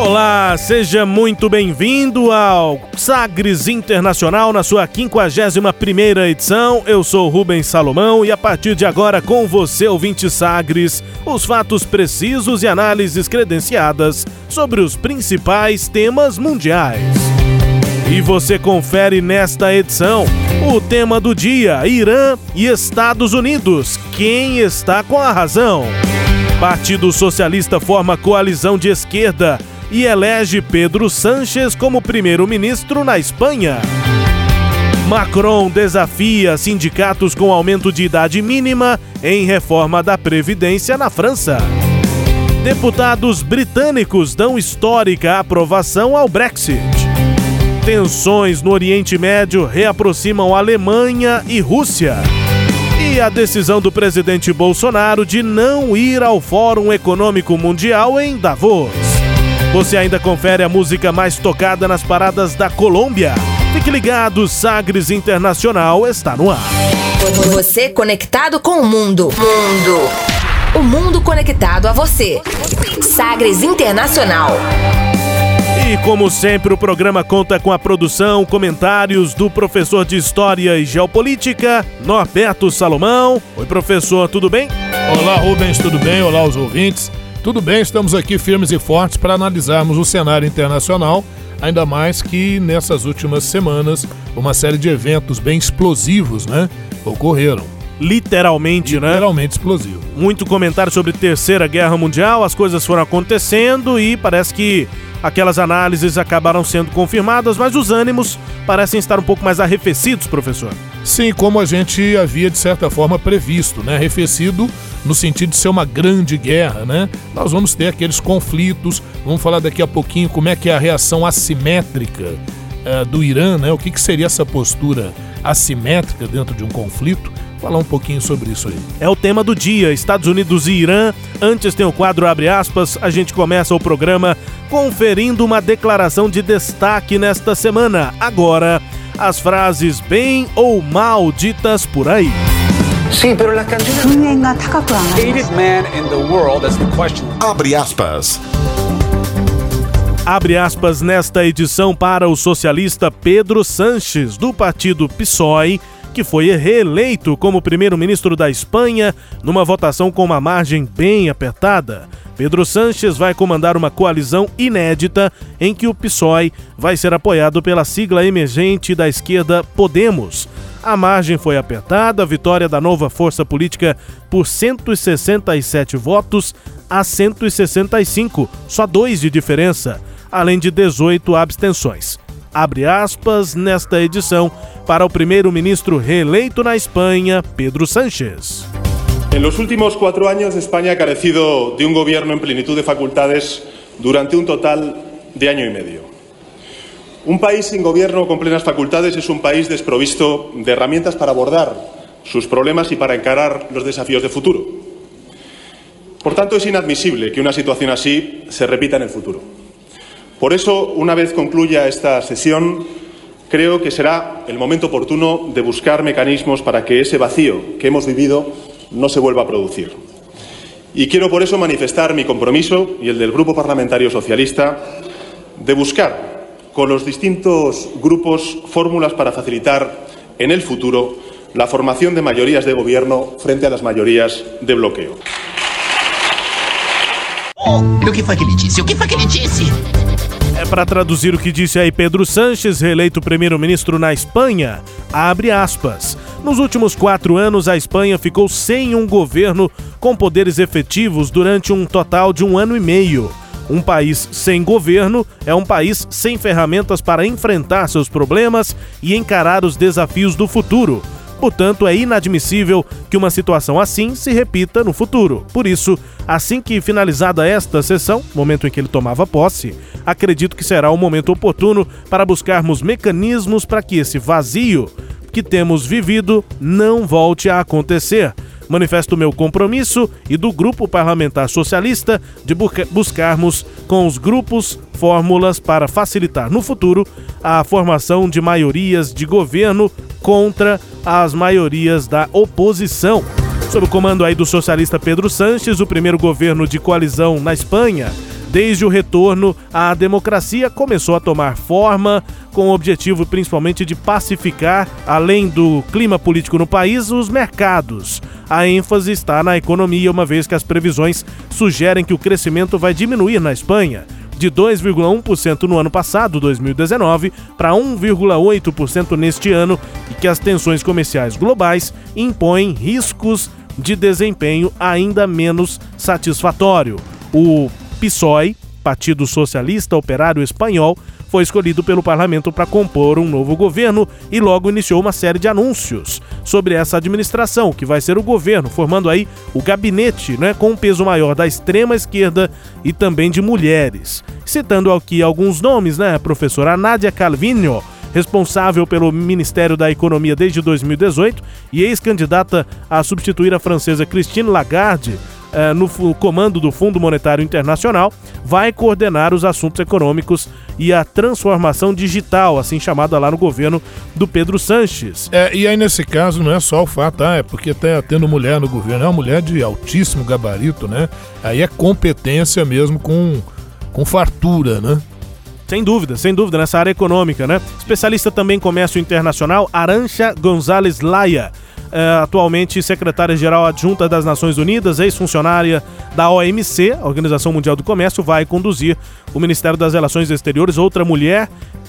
Olá, seja muito bem-vindo ao Sagres Internacional na sua 51ª edição. Eu sou Rubens Salomão e a partir de agora com você, ouvinte Sagres, os fatos precisos e análises credenciadas sobre os principais temas mundiais. E você confere nesta edição o tema do dia: Irã e Estados Unidos. Quem está com a razão? Partido Socialista forma coalizão de esquerda e elege Pedro Sánchez como primeiro-ministro na Espanha. Macron desafia sindicatos com aumento de idade mínima em reforma da Previdência na França. Deputados britânicos dão histórica aprovação ao Brexit. Tensões no Oriente Médio reaproximam Alemanha e Rússia. E a decisão do presidente Bolsonaro de não ir ao Fórum Econômico Mundial em Davos. Você ainda confere a música mais tocada nas paradas da Colômbia. Fique ligado, Sagres Internacional está no ar. Você conectado com o mundo. Mundo. O mundo conectado a você. Sagres Internacional. E como sempre, o programa conta com a produção, comentários do professor de História e Geopolítica, Norberto Salomão. Oi, professor, tudo bem? Olá, Rubens, tudo bem? Olá, os ouvintes. Tudo bem, estamos aqui firmes e fortes para analisarmos o cenário internacional, ainda mais que nessas últimas semanas uma série de eventos bem explosivos, né, ocorreram. Literalmente, né? Literalmente explosivo. Muito comentário sobre Terceira Guerra Mundial, as coisas foram acontecendo e parece que aquelas análises acabaram sendo confirmadas, mas os ânimos parecem estar um pouco mais arrefecidos, professor. Sim, como a gente havia de certa forma previsto, né? Arrefecido no sentido de ser uma grande guerra, né? Nós vamos ter aqueles conflitos, vamos falar daqui a pouquinho como é que é a reação assimétrica uh, do Irã, né? O que, que seria essa postura assimétrica dentro de um conflito? Falar um pouquinho sobre isso aí. É o tema do dia, Estados Unidos e Irã. Antes tem o quadro abre aspas, a gente começa o programa conferindo uma declaração de destaque nesta semana. Agora, as frases bem ou mal ditas por aí. Sim, pero la Hated man in the world, that's the question. Abre aspas. Abre aspas nesta edição para o socialista Pedro Sanches, do partido PSOE, que foi reeleito como primeiro-ministro da Espanha numa votação com uma margem bem apertada. Pedro Sanches vai comandar uma coalizão inédita em que o PSOE vai ser apoiado pela sigla emergente da esquerda Podemos. A margem foi apertada, a vitória da nova força política por 167 votos a 165, só dois de diferença, além de 18 abstenções. Abre aspas nesta edição para o primeiro-ministro reeleito na Espanha, Pedro Sánchez. En los últimos cuatro años, España ha carecido de un gobierno en plenitud de facultades durante un total de año y medio. Un país sin gobierno con plenas facultades es un país desprovisto de herramientas para abordar sus problemas y para encarar los desafíos de futuro. Por tanto, es inadmisible que una situación así se repita en el futuro. Por eso, una vez concluya esta sesión, creo que será el momento oportuno de buscar mecanismos para que ese vacío que hemos vivido no se vuelva a producir. Y quiero por eso manifestar mi compromiso y el del Grupo Parlamentario Socialista de buscar con los distintos grupos fórmulas para facilitar en el futuro la formación de mayorías de gobierno frente a las mayorías de bloqueo. O que foi que disse? O que que? É para traduzir o que disse aí Pedro Sanches, reeleito primeiro-ministro na Espanha. Abre aspas. Nos últimos quatro anos, a Espanha ficou sem um governo com poderes efetivos durante um total de um ano e meio. Um país sem governo é um país sem ferramentas para enfrentar seus problemas e encarar os desafios do futuro. Portanto, é inadmissível que uma situação assim se repita no futuro. Por isso, assim que finalizada esta sessão, momento em que ele tomava posse, acredito que será o momento oportuno para buscarmos mecanismos para que esse vazio que temos vivido não volte a acontecer manifesto meu compromisso e do Grupo Parlamentar Socialista de buscarmos com os grupos fórmulas para facilitar no futuro a formação de maiorias de governo contra as maiorias da oposição. Sob o comando aí do socialista Pedro Sanches, o primeiro governo de coalizão na Espanha desde o retorno à democracia, começou a tomar forma com o objetivo principalmente de pacificar, além do clima político no país, os mercados. A ênfase está na economia, uma vez que as previsões sugerem que o crescimento vai diminuir na Espanha de 2,1% no ano passado, 2019, para 1,8% neste ano e que as tensões comerciais globais impõem riscos de desempenho ainda menos satisfatório. O PSOE, Partido Socialista Operário Espanhol, foi escolhido pelo parlamento para compor um novo governo e logo iniciou uma série de anúncios sobre essa administração, que vai ser o governo, formando aí o gabinete, né, com um peso maior da extrema esquerda e também de mulheres. Citando aqui alguns nomes, né, a professora Nádia Calvinho, responsável pelo Ministério da Economia desde 2018 e ex-candidata a substituir a francesa Christine Lagarde eh, no comando do Fundo Monetário Internacional, vai coordenar os assuntos econômicos e a transformação digital, assim chamada lá no governo do Pedro Sanches. É, e aí, nesse caso, não é só o fato, ah, é porque tá tendo mulher no governo, é uma mulher de altíssimo gabarito, né? Aí é competência mesmo com, com fartura, né? Sem dúvida, sem dúvida, nessa área econômica, né? Especialista também em comércio internacional, Arancha Gonzalez Laia é, atualmente secretária-geral adjunta das Nações Unidas, ex-funcionária da OMC, Organização Mundial do Comércio, vai conduzir o Ministério das Relações Exteriores, outra mulher,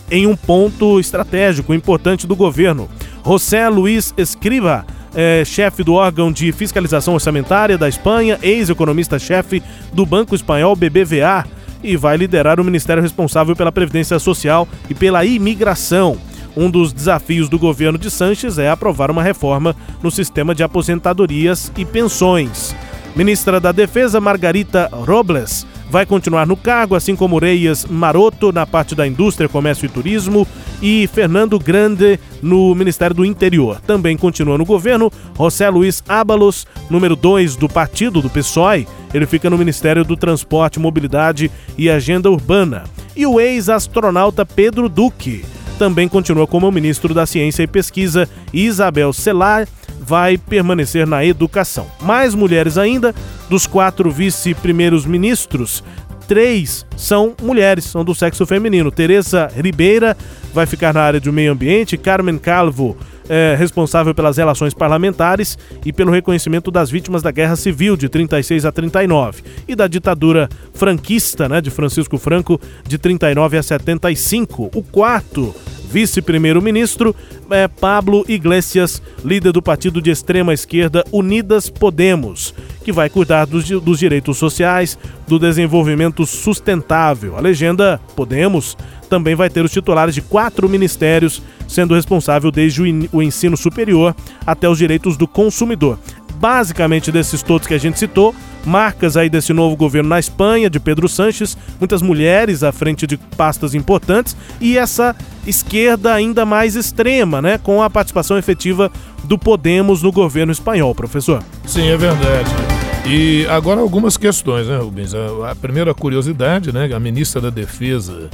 em um ponto estratégico importante do governo. José Luiz Escriva, é, chefe do órgão de fiscalização orçamentária da Espanha, ex-economista-chefe do Banco Espanhol BBVA, e vai liderar o ministério responsável pela Previdência Social e pela imigração. Um dos desafios do governo de Sanches é aprovar uma reforma no sistema de aposentadorias e pensões. Ministra da Defesa Margarita Robles vai continuar no cargo, assim como Reias Maroto na parte da Indústria, Comércio e Turismo e Fernando Grande no Ministério do Interior. Também continua no governo José Luiz Ábalos, número 2 do partido do PSOE. Ele fica no Ministério do Transporte, Mobilidade e Agenda Urbana. E o ex-astronauta Pedro Duque também continua como ministro da Ciência e Pesquisa e Isabel Celar vai permanecer na educação. Mais mulheres ainda, dos quatro vice-primeiros ministros, três são mulheres, são do sexo feminino. Teresa Ribeira vai ficar na área do meio ambiente, Carmen Calvo é, responsável pelas relações parlamentares e pelo reconhecimento das vítimas da Guerra Civil de 36 a 39 e da ditadura franquista, né, de Francisco Franco de 39 a 75. O quarto Vice-primeiro-ministro é Pablo Iglesias, líder do partido de extrema esquerda Unidas Podemos, que vai cuidar dos, dos direitos sociais, do desenvolvimento sustentável. A legenda Podemos também vai ter os titulares de quatro ministérios, sendo responsável desde o ensino superior até os direitos do consumidor basicamente desses todos que a gente citou, marcas aí desse novo governo na Espanha, de Pedro Sanches, muitas mulheres à frente de pastas importantes e essa esquerda ainda mais extrema, né, com a participação efetiva do Podemos no governo espanhol, professor. Sim, é verdade. E agora algumas questões, né, Rubens? A, a primeira curiosidade, né, a ministra da Defesa,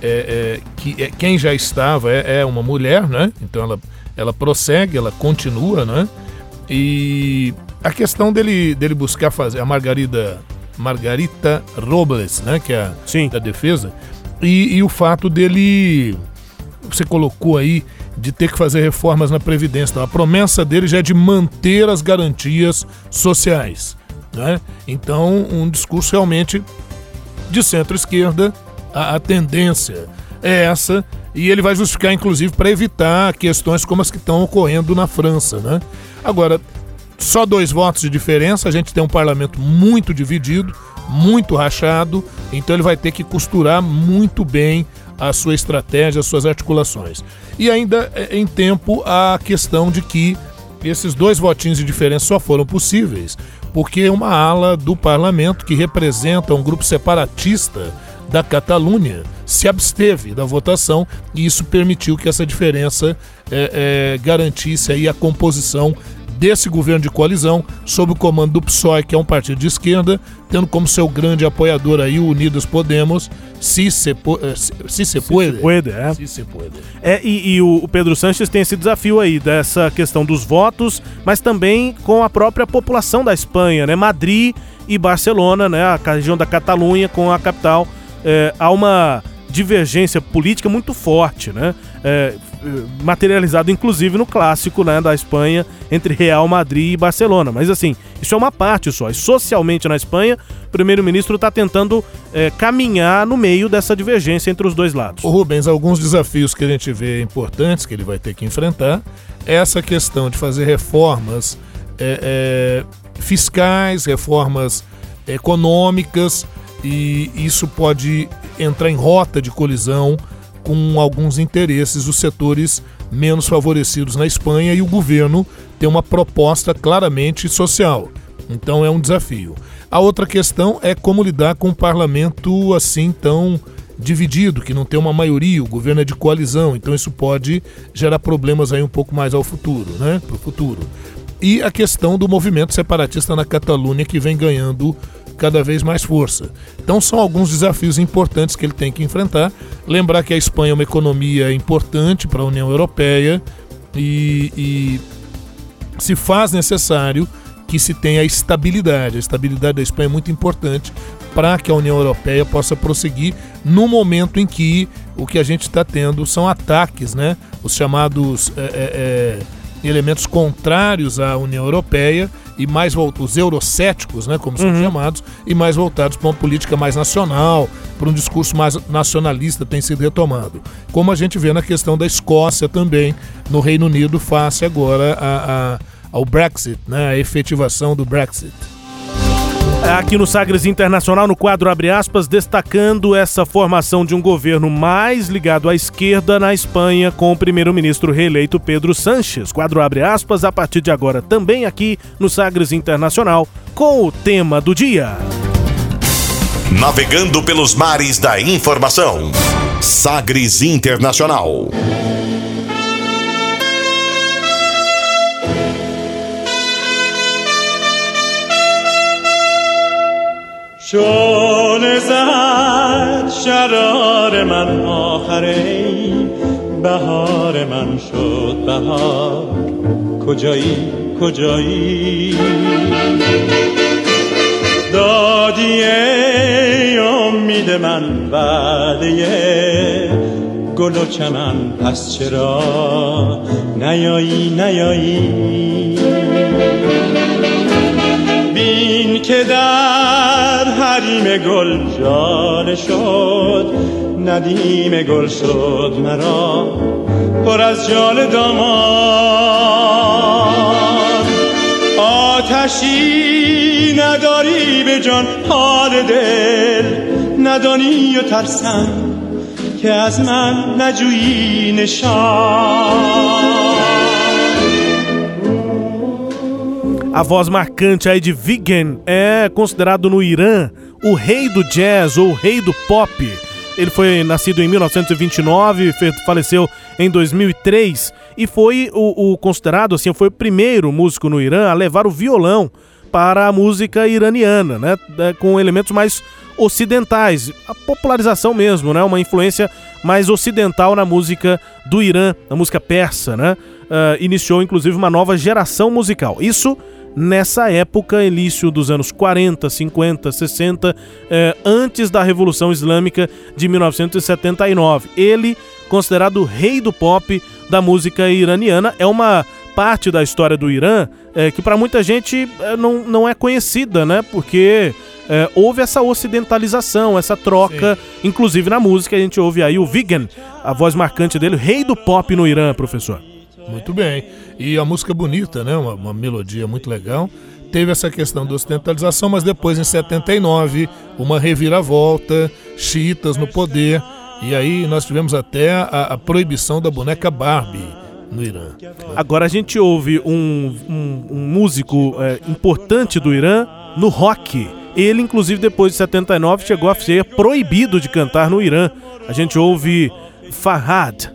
é, é que é, quem já estava é, é uma mulher, né? Então ela, ela prossegue, ela continua, né? E a questão dele, dele buscar fazer a Margarida Margarita Robles, né, que é a Sim. da defesa, e, e o fato dele você colocou aí de ter que fazer reformas na previdência. Então, a promessa dele já é de manter as garantias sociais, né? Então, um discurso realmente de centro-esquerda, a, a tendência é essa e ele vai justificar, inclusive, para evitar questões como as que estão ocorrendo na França, né? Agora, só dois votos de diferença, a gente tem um parlamento muito dividido, muito rachado, então ele vai ter que costurar muito bem a sua estratégia, as suas articulações. E ainda é, em tempo a questão de que esses dois votinhos de diferença só foram possíveis porque uma ala do parlamento que representa um grupo separatista da Catalunha se absteve da votação e isso permitiu que essa diferença é, é, garantisse aí a composição desse governo de coalizão sob o comando do PSOE, que é um partido de esquerda, tendo como seu grande apoiador aí o Unidos Podemos, se se, se, se puede. Se puede, é. Se se puede. É, e, e o, o Pedro Sanches tem esse desafio aí dessa questão dos votos, mas também com a própria população da Espanha, né? Madrid e Barcelona, né? A região da Catalunha com a capital. É, há uma divergência política muito forte, né? É, materializado inclusive no clássico né, da Espanha entre Real Madrid e Barcelona. Mas assim, isso é uma parte só. E socialmente na Espanha, o primeiro-ministro está tentando é, caminhar no meio dessa divergência entre os dois lados. Rubens, alguns desafios que a gente vê importantes que ele vai ter que enfrentar é essa questão de fazer reformas é, é, fiscais, reformas econômicas, e isso pode entrar em rota de colisão com alguns interesses dos setores menos favorecidos na Espanha e o governo tem uma proposta claramente social. Então é um desafio. A outra questão é como lidar com um parlamento assim tão dividido, que não tem uma maioria, o governo é de coalizão, então isso pode gerar problemas aí um pouco mais ao futuro, né? Para o futuro. E a questão do movimento separatista na Catalunha que vem ganhando cada vez mais força. Então são alguns desafios importantes que ele tem que enfrentar. Lembrar que a Espanha é uma economia importante para a União Europeia e, e se faz necessário que se tenha estabilidade. A estabilidade da Espanha é muito importante para que a União Europeia possa prosseguir no momento em que o que a gente está tendo são ataques, né? Os chamados é, é, elementos contrários à União Europeia e mais os eurocéticos, né, como são uhum. chamados, e mais voltados para uma política mais nacional, para um discurso mais nacionalista tem sido retomado. Como a gente vê na questão da Escócia também, no Reino Unido, face agora a, a, ao Brexit, né, a efetivação do Brexit. Aqui no Sagres Internacional, no quadro Abre aspas, destacando essa formação de um governo mais ligado à esquerda na Espanha, com o primeiro-ministro reeleito Pedro Sanches. Quadro Abre aspas, a partir de agora também aqui no Sagres Internacional, com o tema do dia. Navegando pelos mares da informação. Sagres Internacional. شل زد شرار من آخره بهار من شد بهار. کجایی کجایی؟ دادی امید من وعده گل و چمن پس چرا نیایی نیایی؟ بین که در حریم گل جاله شد ندیم گل شد مرا پر از جال دامان. آتشی نداری به جان حال دل ندانی و ترسم که از من نجویی نشان. A voz marcante aí de Vigen é considerado no Irã o rei do jazz ou o rei do pop. Ele foi nascido em 1929, faleceu em 2003 e foi o, o considerado assim, foi o primeiro músico no Irã a levar o violão para a música iraniana, né, com elementos mais ocidentais, a popularização mesmo, né, uma influência mais ocidental na música do Irã, na música persa, né, uh, iniciou inclusive uma nova geração musical. Isso nessa época, início dos anos 40, 50, 60, eh, antes da Revolução Islâmica de 1979. Ele, considerado rei do pop da música iraniana, é uma parte da história do Irã eh, que para muita gente eh, não, não é conhecida, né? Porque é, houve essa ocidentalização, essa troca, Sim. inclusive na música. A gente ouve aí o Vigan, a voz marcante dele, rei do pop no Irã, professor. Muito bem. E a música bonita, né? Uma, uma melodia muito legal. Teve essa questão da ocidentalização, mas depois, em 79, uma reviravolta, chiitas no poder, E aí nós tivemos até a, a proibição da boneca Barbie no Irã. Agora a gente ouve um, um, um músico é, importante do Irã no rock. Ele, inclusive, depois de 79, chegou a ser proibido de cantar no Irã. A gente ouve Farhad.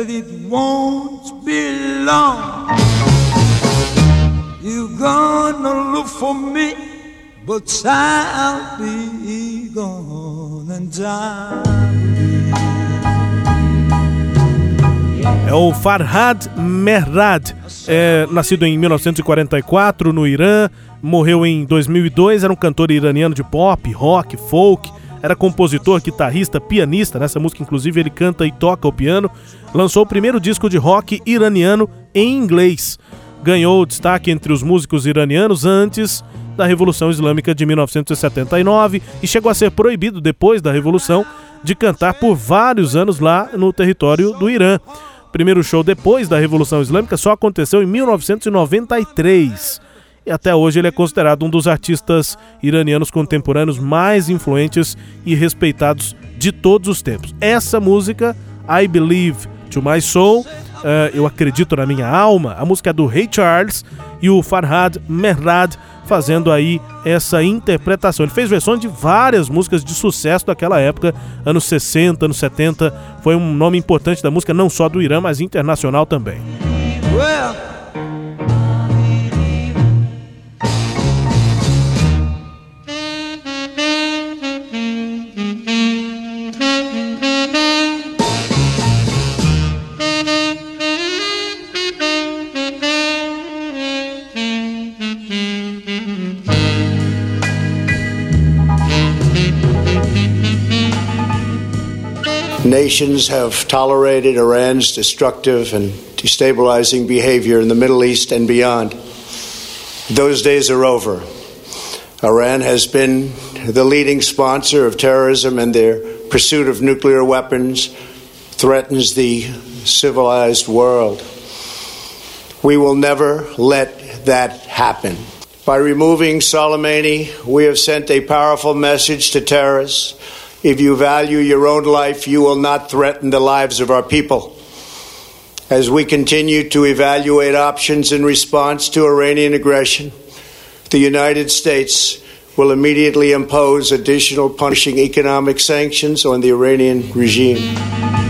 That it won't be long. You're gonna look for me, but I'll be gone and É o Farhad Mehrad, é, nascido em 1944 no Irã, morreu em 2002, era um cantor iraniano de pop, rock, folk, era compositor, guitarrista, pianista. Nessa música, inclusive, ele canta e toca o piano. Lançou o primeiro disco de rock iraniano em inglês. Ganhou destaque entre os músicos iranianos antes da Revolução Islâmica de 1979 e chegou a ser proibido depois da Revolução de cantar por vários anos lá no território do Irã. O primeiro show depois da Revolução Islâmica só aconteceu em 1993 e até hoje ele é considerado um dos artistas iranianos contemporâneos mais influentes e respeitados de todos os tempos. Essa música, I Believe to My Soul, uh, eu acredito na minha alma, a música é do Ray Charles e o Farhad Mehrad fazendo aí essa interpretação. Ele fez versões de várias músicas de sucesso daquela época, anos 60, anos 70. Foi um nome importante da música, não só do Irã, mas internacional também. Well. Nations have tolerated Iran's destructive and destabilizing behavior in the Middle East and beyond. Those days are over. Iran has been the leading sponsor of terrorism, and their pursuit of nuclear weapons threatens the civilized world. We will never let that happen. By removing Soleimani, we have sent a powerful message to terrorists if you value your own life, you will not threaten the lives of our people. As we continue to evaluate options in response to Iranian aggression, the United States will immediately impose additional punishing economic sanctions on the Iranian regime.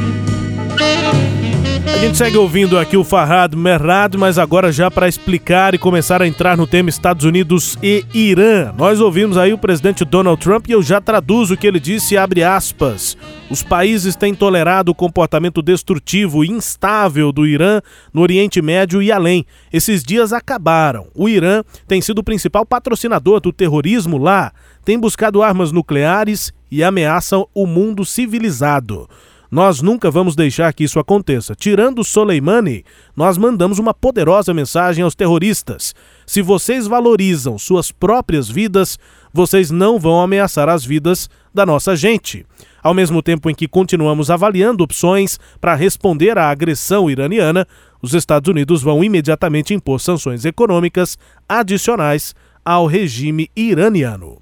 A gente segue ouvindo aqui o Farhad Merrad, mas agora já para explicar e começar a entrar no tema Estados Unidos e Irã. Nós ouvimos aí o presidente Donald Trump e eu já traduzo o que ele disse, abre aspas. Os países têm tolerado o comportamento destrutivo e instável do Irã no Oriente Médio e além. Esses dias acabaram. O Irã tem sido o principal patrocinador do terrorismo lá, tem buscado armas nucleares e ameaçam o mundo civilizado. Nós nunca vamos deixar que isso aconteça. Tirando Soleimani, nós mandamos uma poderosa mensagem aos terroristas. Se vocês valorizam suas próprias vidas, vocês não vão ameaçar as vidas da nossa gente. Ao mesmo tempo em que continuamos avaliando opções para responder à agressão iraniana, os Estados Unidos vão imediatamente impor sanções econômicas adicionais ao regime iraniano.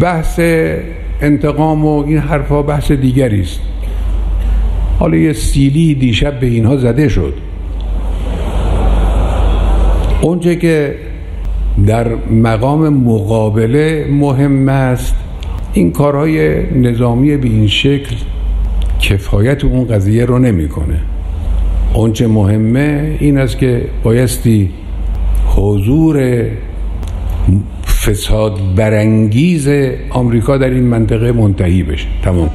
بحث انتقام و این حرفها بحث دیگری است حالا یه سیلی دیشب به اینها زده شد اونچه که در مقام مقابله مهم است این کارهای نظامی به این شکل کفایت اون قضیه رو نمی‌کنه. اونچه مهمه این است که بایستی حضور فساد برانگیز آمریکا در این منطقه منتهی بشه تمام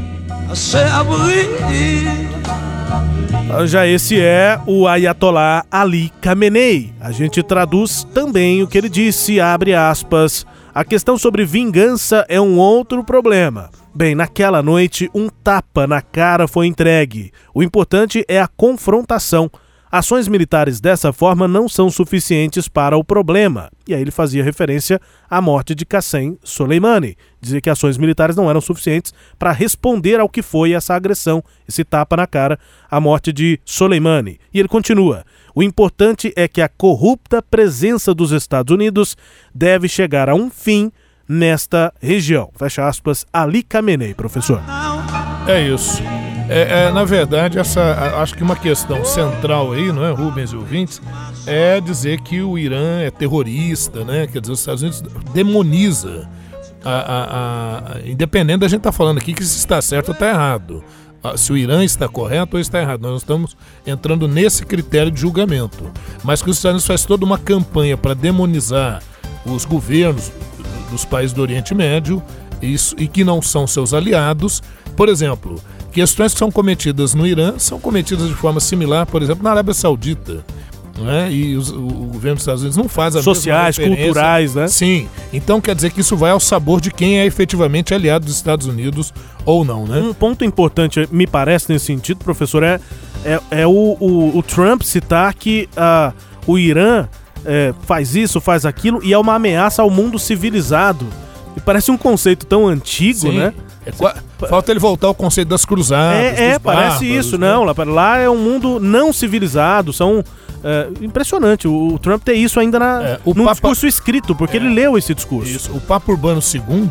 Já esse é o Ayatollah Ali Khamenei. A gente traduz também o que ele disse, abre aspas. A questão sobre vingança é um outro problema. Bem, naquela noite, um tapa na cara foi entregue. O importante é a confrontação. Ações militares dessa forma não são suficientes para o problema. E aí ele fazia referência à morte de Qassem Soleimani. Dizia que ações militares não eram suficientes para responder ao que foi essa agressão, esse tapa na cara, a morte de Soleimani. E ele continua: o importante é que a corrupta presença dos Estados Unidos deve chegar a um fim nesta região. Fecha aspas, Ali Khamenei, professor. É isso. É, é, na verdade, essa acho que uma questão central aí, não é, Rubens e ouvintes, é dizer que o Irã é terrorista, né? Quer dizer, os Estados Unidos demoniza. A, a, a, independente da gente estar tá falando aqui que se está certo ou está errado. Se o Irã está correto ou está errado. Nós estamos entrando nesse critério de julgamento. Mas que os Estados Unidos faz toda uma campanha para demonizar os governos dos países do Oriente Médio isso, e que não são seus aliados. Por exemplo, Questões que são cometidas no Irã são cometidas de forma similar, por exemplo, na Arábia Saudita. Né? E os, o, governo dos Estados Unidos não faz a Sociais, culturais, né? Sim. Então quer dizer que isso vai ao sabor de quem é efetivamente aliado dos Estados Unidos ou não, né? Um ponto importante, me parece, nesse sentido, professor, é, é, é o, o, o, Trump citar que uh, o Irã é, faz isso, faz aquilo e é uma ameaça ao mundo civilizado. E parece um conceito tão antigo, Sim. né? É, falta ele voltar ao conceito das cruzadas. É, é parece isso, né? não. Lá, lá é um mundo não civilizado, são. É, impressionante o, o, Trump ter isso ainda na, é, no Papa... discurso escrito, porque ele leu esse discurso. Isso. O Papa Urbano II,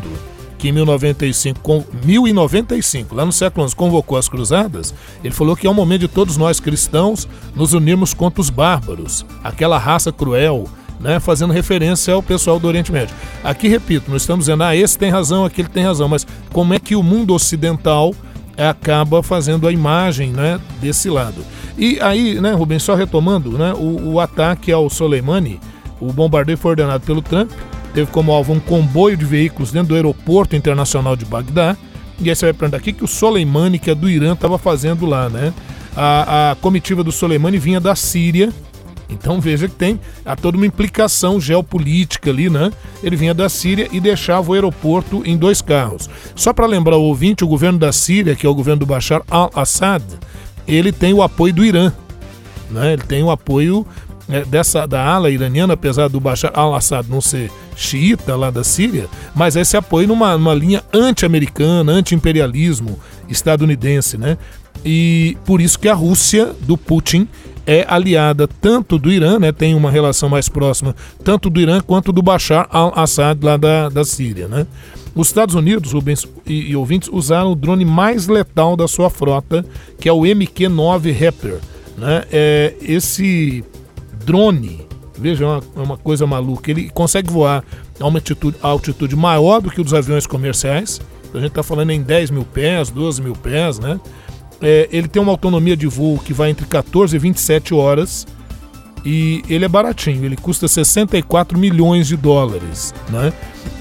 que em 1095, com, 1095, lá no século XI, convocou as cruzadas, ele falou que é o momento de todos nós cristãos nos unirmos contra os bárbaros, aquela raça cruel, né, fazendo referência ao pessoal do Oriente Médio. Aqui, repito, nós estamos dizendo, ah, esse tem razão, aquele tem razão, mas como é que o mundo ocidental acaba fazendo a imagem né, desse lado? E aí, né, Rubens, só retomando, né, o, o ataque ao Soleimani, o bombardeio foi ordenado pelo Trump, teve como alvo um comboio de veículos dentro do aeroporto internacional de Bagdá, e aí você vai perguntar o que, que o Soleimani, que é do Irã, estava fazendo lá, né? A, a comitiva do Soleimani vinha da Síria, então veja que tem há toda uma implicação geopolítica ali, né? Ele vinha da Síria e deixava o aeroporto em dois carros. Só para lembrar o ouvinte, o governo da Síria, que é o governo do Bashar al-Assad, ele tem o apoio do Irã, né? Ele tem o apoio é, dessa da ala iraniana, apesar do Bashar al-Assad não ser xiita lá da Síria, mas esse apoio numa, numa linha anti-americana, anti-imperialismo estadunidense, né? E por isso que a Rússia do Putin é aliada tanto do Irã, né, tem uma relação mais próxima tanto do Irã quanto do Bashar al-Assad lá da, da Síria. Né? Os Estados Unidos, Rubens e, e, ouvintes, usaram o drone mais letal da sua frota, que é o MQ-9 Raptor. Né? É, esse drone, veja, é uma, é uma coisa maluca, ele consegue voar a uma altitude, altitude maior do que os aviões comerciais. A gente está falando em 10 mil pés, 12 mil pés, né? É, ele tem uma autonomia de voo que vai entre 14 e 27 horas e ele é baratinho, ele custa 64 milhões de dólares. Né?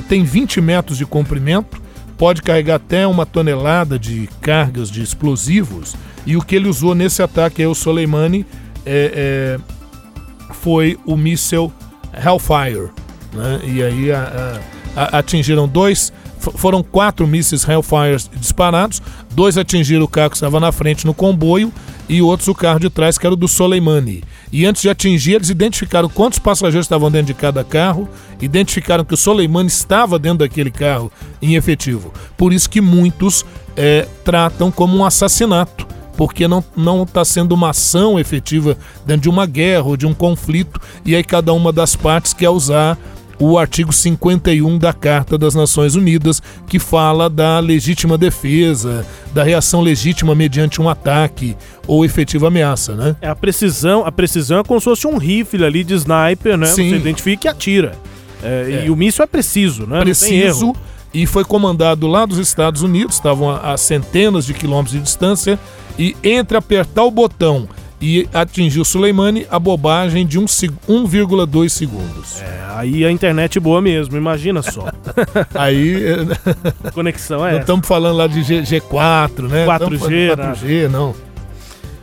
Tem 20 metros de comprimento, pode carregar até uma tonelada de cargas de explosivos e o que ele usou nesse ataque aí, o Soleimani, é, é, foi o míssel Hellfire. Né? E aí a, a, atingiram dois foram quatro mísseis Hellfire disparados, dois atingiram o carro que estava na frente no comboio e outros o carro de trás, que era o do Soleimani. E antes de atingir, eles identificaram quantos passageiros estavam dentro de cada carro, identificaram que o Soleimani estava dentro daquele carro em efetivo. Por isso que muitos é, tratam como um assassinato porque não está sendo uma ação efetiva dentro de uma guerra ou de um conflito, e aí cada uma das partes quer usar o artigo 51 da Carta das Nações Unidas, que fala da legítima defesa, da reação legítima mediante um ataque ou efetiva ameaça, né? É a precisão, a precisão é como se fosse um rifle ali de sniper, né? Sim. Você identifica e atira. É, é. E o míssil é preciso, né? Preciso e foi comandado lá dos Estados Unidos, estavam a, a centenas de quilômetros de distância, e entre apertar o botão e atingiu Suleimani a bobagem de 1,2 segundos. É, aí a internet boa mesmo, imagina só. aí. conexão é. Não estamos falando lá de G, 4 né? 4G, 4G, não.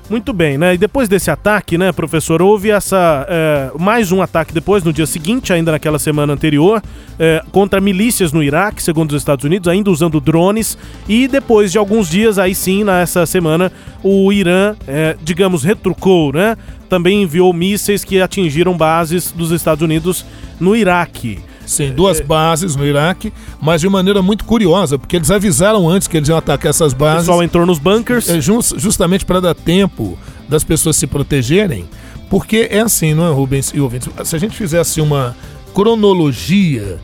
Muito bem, né? E depois desse ataque, né, professor, houve essa é, mais um ataque depois, no dia seguinte, ainda naquela semana anterior, é, contra milícias no Iraque, segundo os Estados Unidos, ainda usando drones. E depois de alguns dias, aí sim, nessa semana, o Irã, é, digamos, retrucou, né? Também enviou mísseis que atingiram bases dos Estados Unidos no Iraque. Sim, duas bases no Iraque, mas de maneira muito curiosa, porque eles avisaram antes que eles iam atacar essas bases. O pessoal entrou nos bunkers. É, justamente para dar tempo das pessoas se protegerem, porque é assim, não é, Rubens e ouvintes? Se a gente fizesse uma cronologia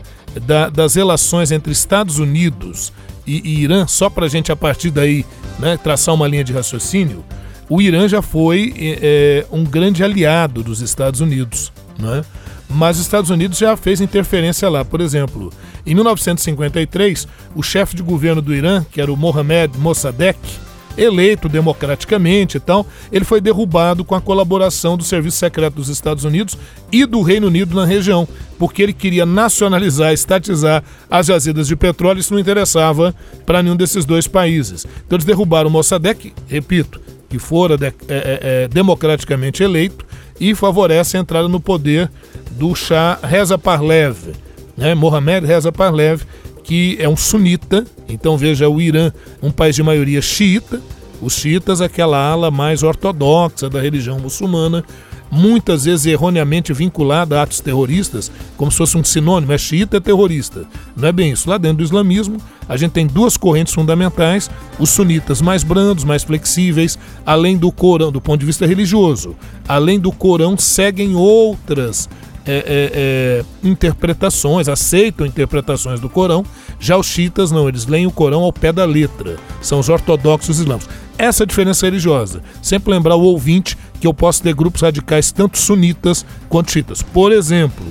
da, das relações entre Estados Unidos e, e Irã, só para a gente a partir daí né, traçar uma linha de raciocínio, o Irã já foi é, um grande aliado dos Estados Unidos, não é? Mas os Estados Unidos já fez interferência lá. Por exemplo, em 1953, o chefe de governo do Irã, que era o Mohamed Mossadegh, eleito democraticamente e tal, ele foi derrubado com a colaboração do Serviço Secreto dos Estados Unidos e do Reino Unido na região, porque ele queria nacionalizar, estatizar as jazidas de petróleo, isso não interessava para nenhum desses dois países. Então eles derrubaram o Mossadegh, repito, que fora de, é, é, é, democraticamente eleito, e favorece a entrada no poder do Shah Reza Parlev, né? Mohamed Reza Parlev, que é um sunita, então veja o Irã, um país de maioria xiita, os xiitas, aquela ala mais ortodoxa da religião muçulmana, muitas vezes erroneamente vinculada a atos terroristas, como se fosse um sinônimo, é xiita é terrorista. Não é bem isso. Lá dentro do islamismo, a gente tem duas correntes fundamentais: os sunitas mais brandos, mais flexíveis, além do Corão, do ponto de vista religioso. Além do Corão, seguem outras é, é, é, interpretações, aceitam interpretações do Corão. Já os chiitas não, eles leem o Corão ao pé da letra. São os ortodoxos islâmicos. Essa é diferença religiosa. Sempre lembrar o ouvinte que eu posso ter grupos radicais tanto sunitas quanto chiitas. Por exemplo,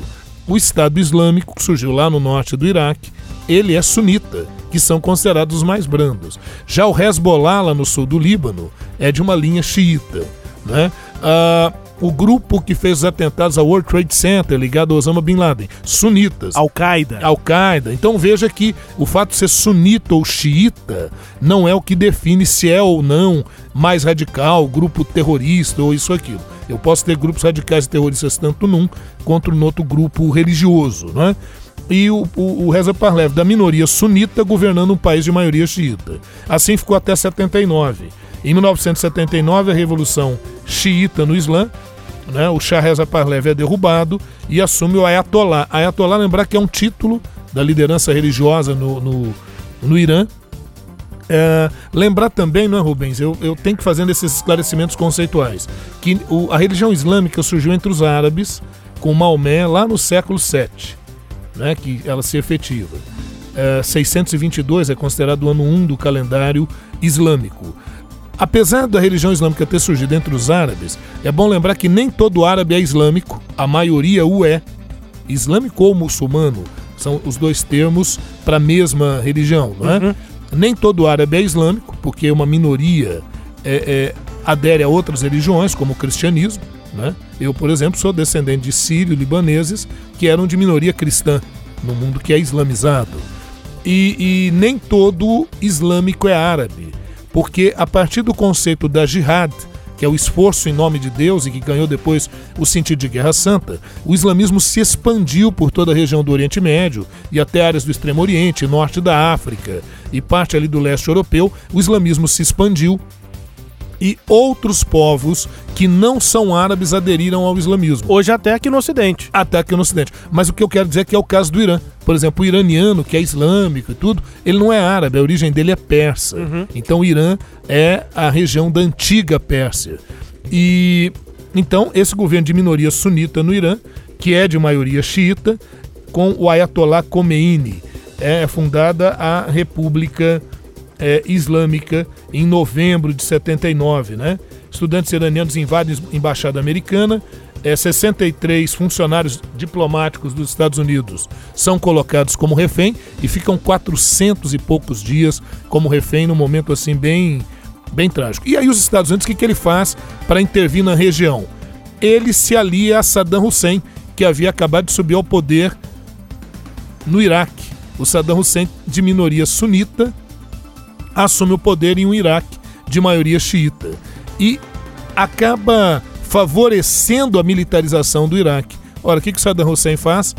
o Estado Islâmico, que surgiu lá no norte do Iraque, ele é sunita, que são considerados os mais brandos. Já o Hezbollah, lá no sul do Líbano, é de uma linha xiita. Né? Ah, o grupo que fez os atentados ao World Trade Center, ligado ao Osama Bin Laden, sunitas. Al-Qaeda. Al-Qaeda. Então veja que o fato de ser sunita ou xiita não é o que define se é ou não mais radical, grupo terrorista ou isso ou aquilo. Eu posso ter grupos radicais e terroristas tanto num quanto no outro grupo religioso, não é? e o, o, o Reza Parlev, da minoria sunita, governando um país de maioria xiita. Assim ficou até 79. Em 1979, a Revolução Xiita no Islã né, o Shah Reza Parlev é derrubado e assume o Ayatollah. Ayatollah, lembrar que é um título da liderança religiosa no, no, no Irã. É, lembrar também, não é, Rubens? Eu, eu tenho que fazer esses esclarecimentos conceituais. Que o, a religião islâmica surgiu entre os árabes, com Maomé, lá no século VII, né, que ela se efetiva. É, 622 é considerado o ano 1 do calendário islâmico. Apesar da religião islâmica ter surgido entre os árabes, é bom lembrar que nem todo árabe é islâmico, a maioria o é. Islâmico ou muçulmano são os dois termos para a mesma religião, não é? Uhum. Nem todo árabe é islâmico, porque uma minoria é, é, adere a outras religiões, como o cristianismo. Né? Eu, por exemplo, sou descendente de sírio-libaneses que eram de minoria cristã no mundo que é islamizado. E, e nem todo islâmico é árabe porque a partir do conceito da jihad, que é o esforço em nome de Deus e que ganhou depois o sentido de guerra santa, o islamismo se expandiu por toda a região do Oriente Médio e até áreas do Extremo Oriente, norte da África e parte ali do leste europeu. O islamismo se expandiu e outros povos que não são árabes aderiram ao islamismo. Hoje até aqui no Ocidente. Até aqui no Ocidente. Mas o que eu quero dizer é que é o caso do Irã. Por exemplo, o iraniano, que é islâmico e tudo, ele não é árabe, a origem dele é persa. Uhum. Então o Irã é a região da antiga Pérsia. E então esse governo de minoria sunita no Irã, que é de maioria xiita, com o Ayatollah Khomeini, é fundada a República é, Islâmica em novembro de 79. Né? Estudantes iranianos invadem a embaixada americana, é, 63 funcionários diplomáticos dos Estados Unidos são colocados como refém e ficam 400 e poucos dias como refém num momento assim bem, bem trágico. E aí os Estados Unidos, o que, que ele faz para intervir na região? Ele se alia a Saddam Hussein, que havia acabado de subir ao poder no Iraque. O Saddam Hussein, de minoria sunita, assume o poder em um Iraque de maioria xiita. E acaba favorecendo a militarização do Iraque. Ora, o que, que Saddam Hussein faz?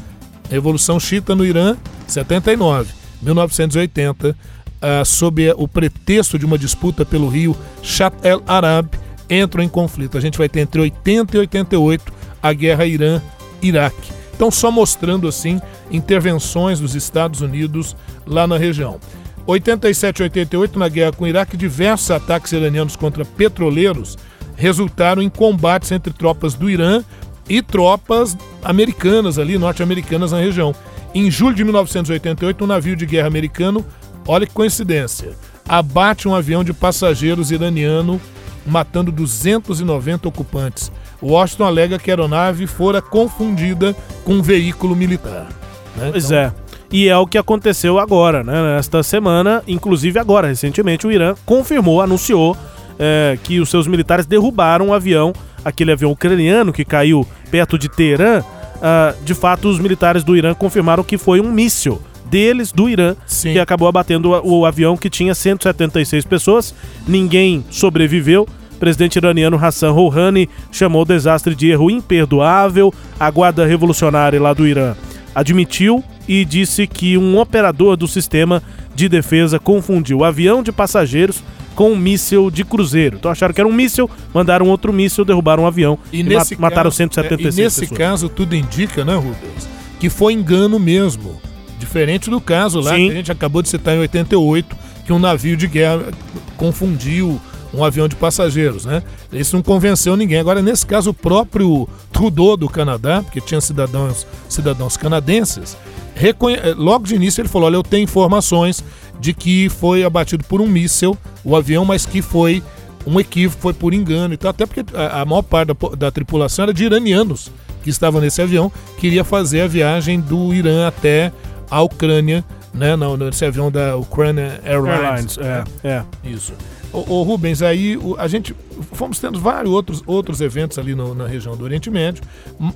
Revolução Chita no Irã, 79, 1980, uh, sob o pretexto de uma disputa pelo rio Shat el Arab, entram em conflito. A gente vai ter entre 80 e 88 a guerra Irã-Iraque. Então, só mostrando assim intervenções dos Estados Unidos lá na região. 87 e 88, na guerra com o Iraque, diversos ataques iranianos contra petroleiros resultaram em combates entre tropas do Irã e tropas americanas ali, norte-americanas na região. Em julho de 1988, um navio de guerra americano, olha que coincidência, abate um avião de passageiros iraniano, matando 290 ocupantes. Washington alega que a aeronave fora confundida com um veículo militar. Né? Pois então... é. E é o que aconteceu agora, né? Nesta semana, inclusive agora, recentemente, o Irã confirmou, anunciou é, que os seus militares derrubaram um avião, aquele avião ucraniano que caiu perto de Teherã. Uh, de fato, os militares do Irã confirmaram que foi um míssil deles, do Irã, Sim. que acabou abatendo o, o avião que tinha 176 pessoas. Ninguém sobreviveu. O presidente iraniano Hassan Rouhani chamou o desastre de erro imperdoável. A guarda revolucionária lá do Irã admitiu e disse que um operador do sistema de defesa confundiu o avião de passageiros com um míssil de cruzeiro. Então acharam que era um míssil, mandaram outro míssil, derrubaram um avião e, e nesse ma mataram 176 é, E nesse pessoas. caso tudo indica, né, Rubens, que foi engano mesmo. Diferente do caso lá Sim. que a gente acabou de citar em 88, que um navio de guerra confundiu um avião de passageiros, né? Isso não convenceu ninguém. Agora, nesse caso, o próprio Trudeau do Canadá, porque tinha cidadãos, cidadãos canadenses, reconhe... logo de início ele falou: olha, eu tenho informações de que foi abatido por um míssil o avião, mas que foi um equívoco, foi por engano. Então, até porque a, a maior parte da, da, tripulação era de iranianos que estavam nesse avião, queria fazer a viagem do Irã até a Ucrânia, né? Não, nesse avião da Ukraine Airlines. Airlines é, é. Isso. Ô, Rubens, aí a gente fomos tendo vários outros, outros eventos ali no, na região do Oriente Médio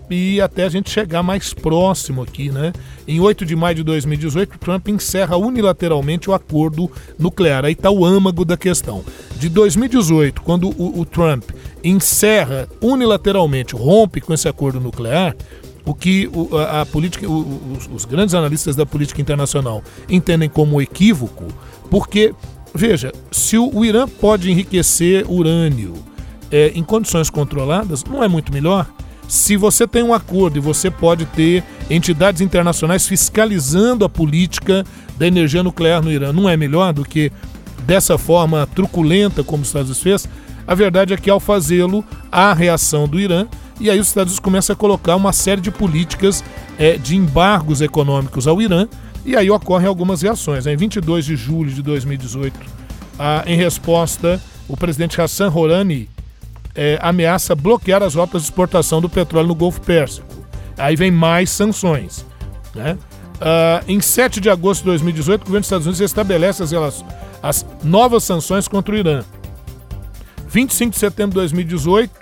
e até a gente chegar mais próximo aqui, né? Em 8 de maio de 2018, Trump encerra unilateralmente o acordo nuclear. Aí está o âmago da questão. De 2018, quando o, o Trump encerra unilateralmente, rompe com esse acordo nuclear, o que o, a, política, o, os, grandes analistas da política internacional entendem como equívoco, porque Veja, se o, Irã pode enriquecer urânio é, em condições controladas, não é muito melhor? Se você tem um acordo e você pode ter entidades internacionais fiscalizando a política da energia nuclear no Irã, não é melhor do que dessa forma truculenta como os Estados Unidos fez? A verdade é que ao fazê-lo, há a reação do Irã e aí os Estados Unidos começam a colocar uma série de políticas é, de embargos econômicos ao Irã e aí ocorrem algumas reações. Em 22 de julho de 2018, ah, em resposta, o presidente Hassan Rouhani eh, ameaça bloquear as rotas de exportação do petróleo no Golfo Pérsico. Aí vem mais sanções. Né? Ah, em 7 de agosto de 2018, o governo dos Estados Unidos estabelece as, as novas sanções contra o Irã. 25 de setembro de 2018,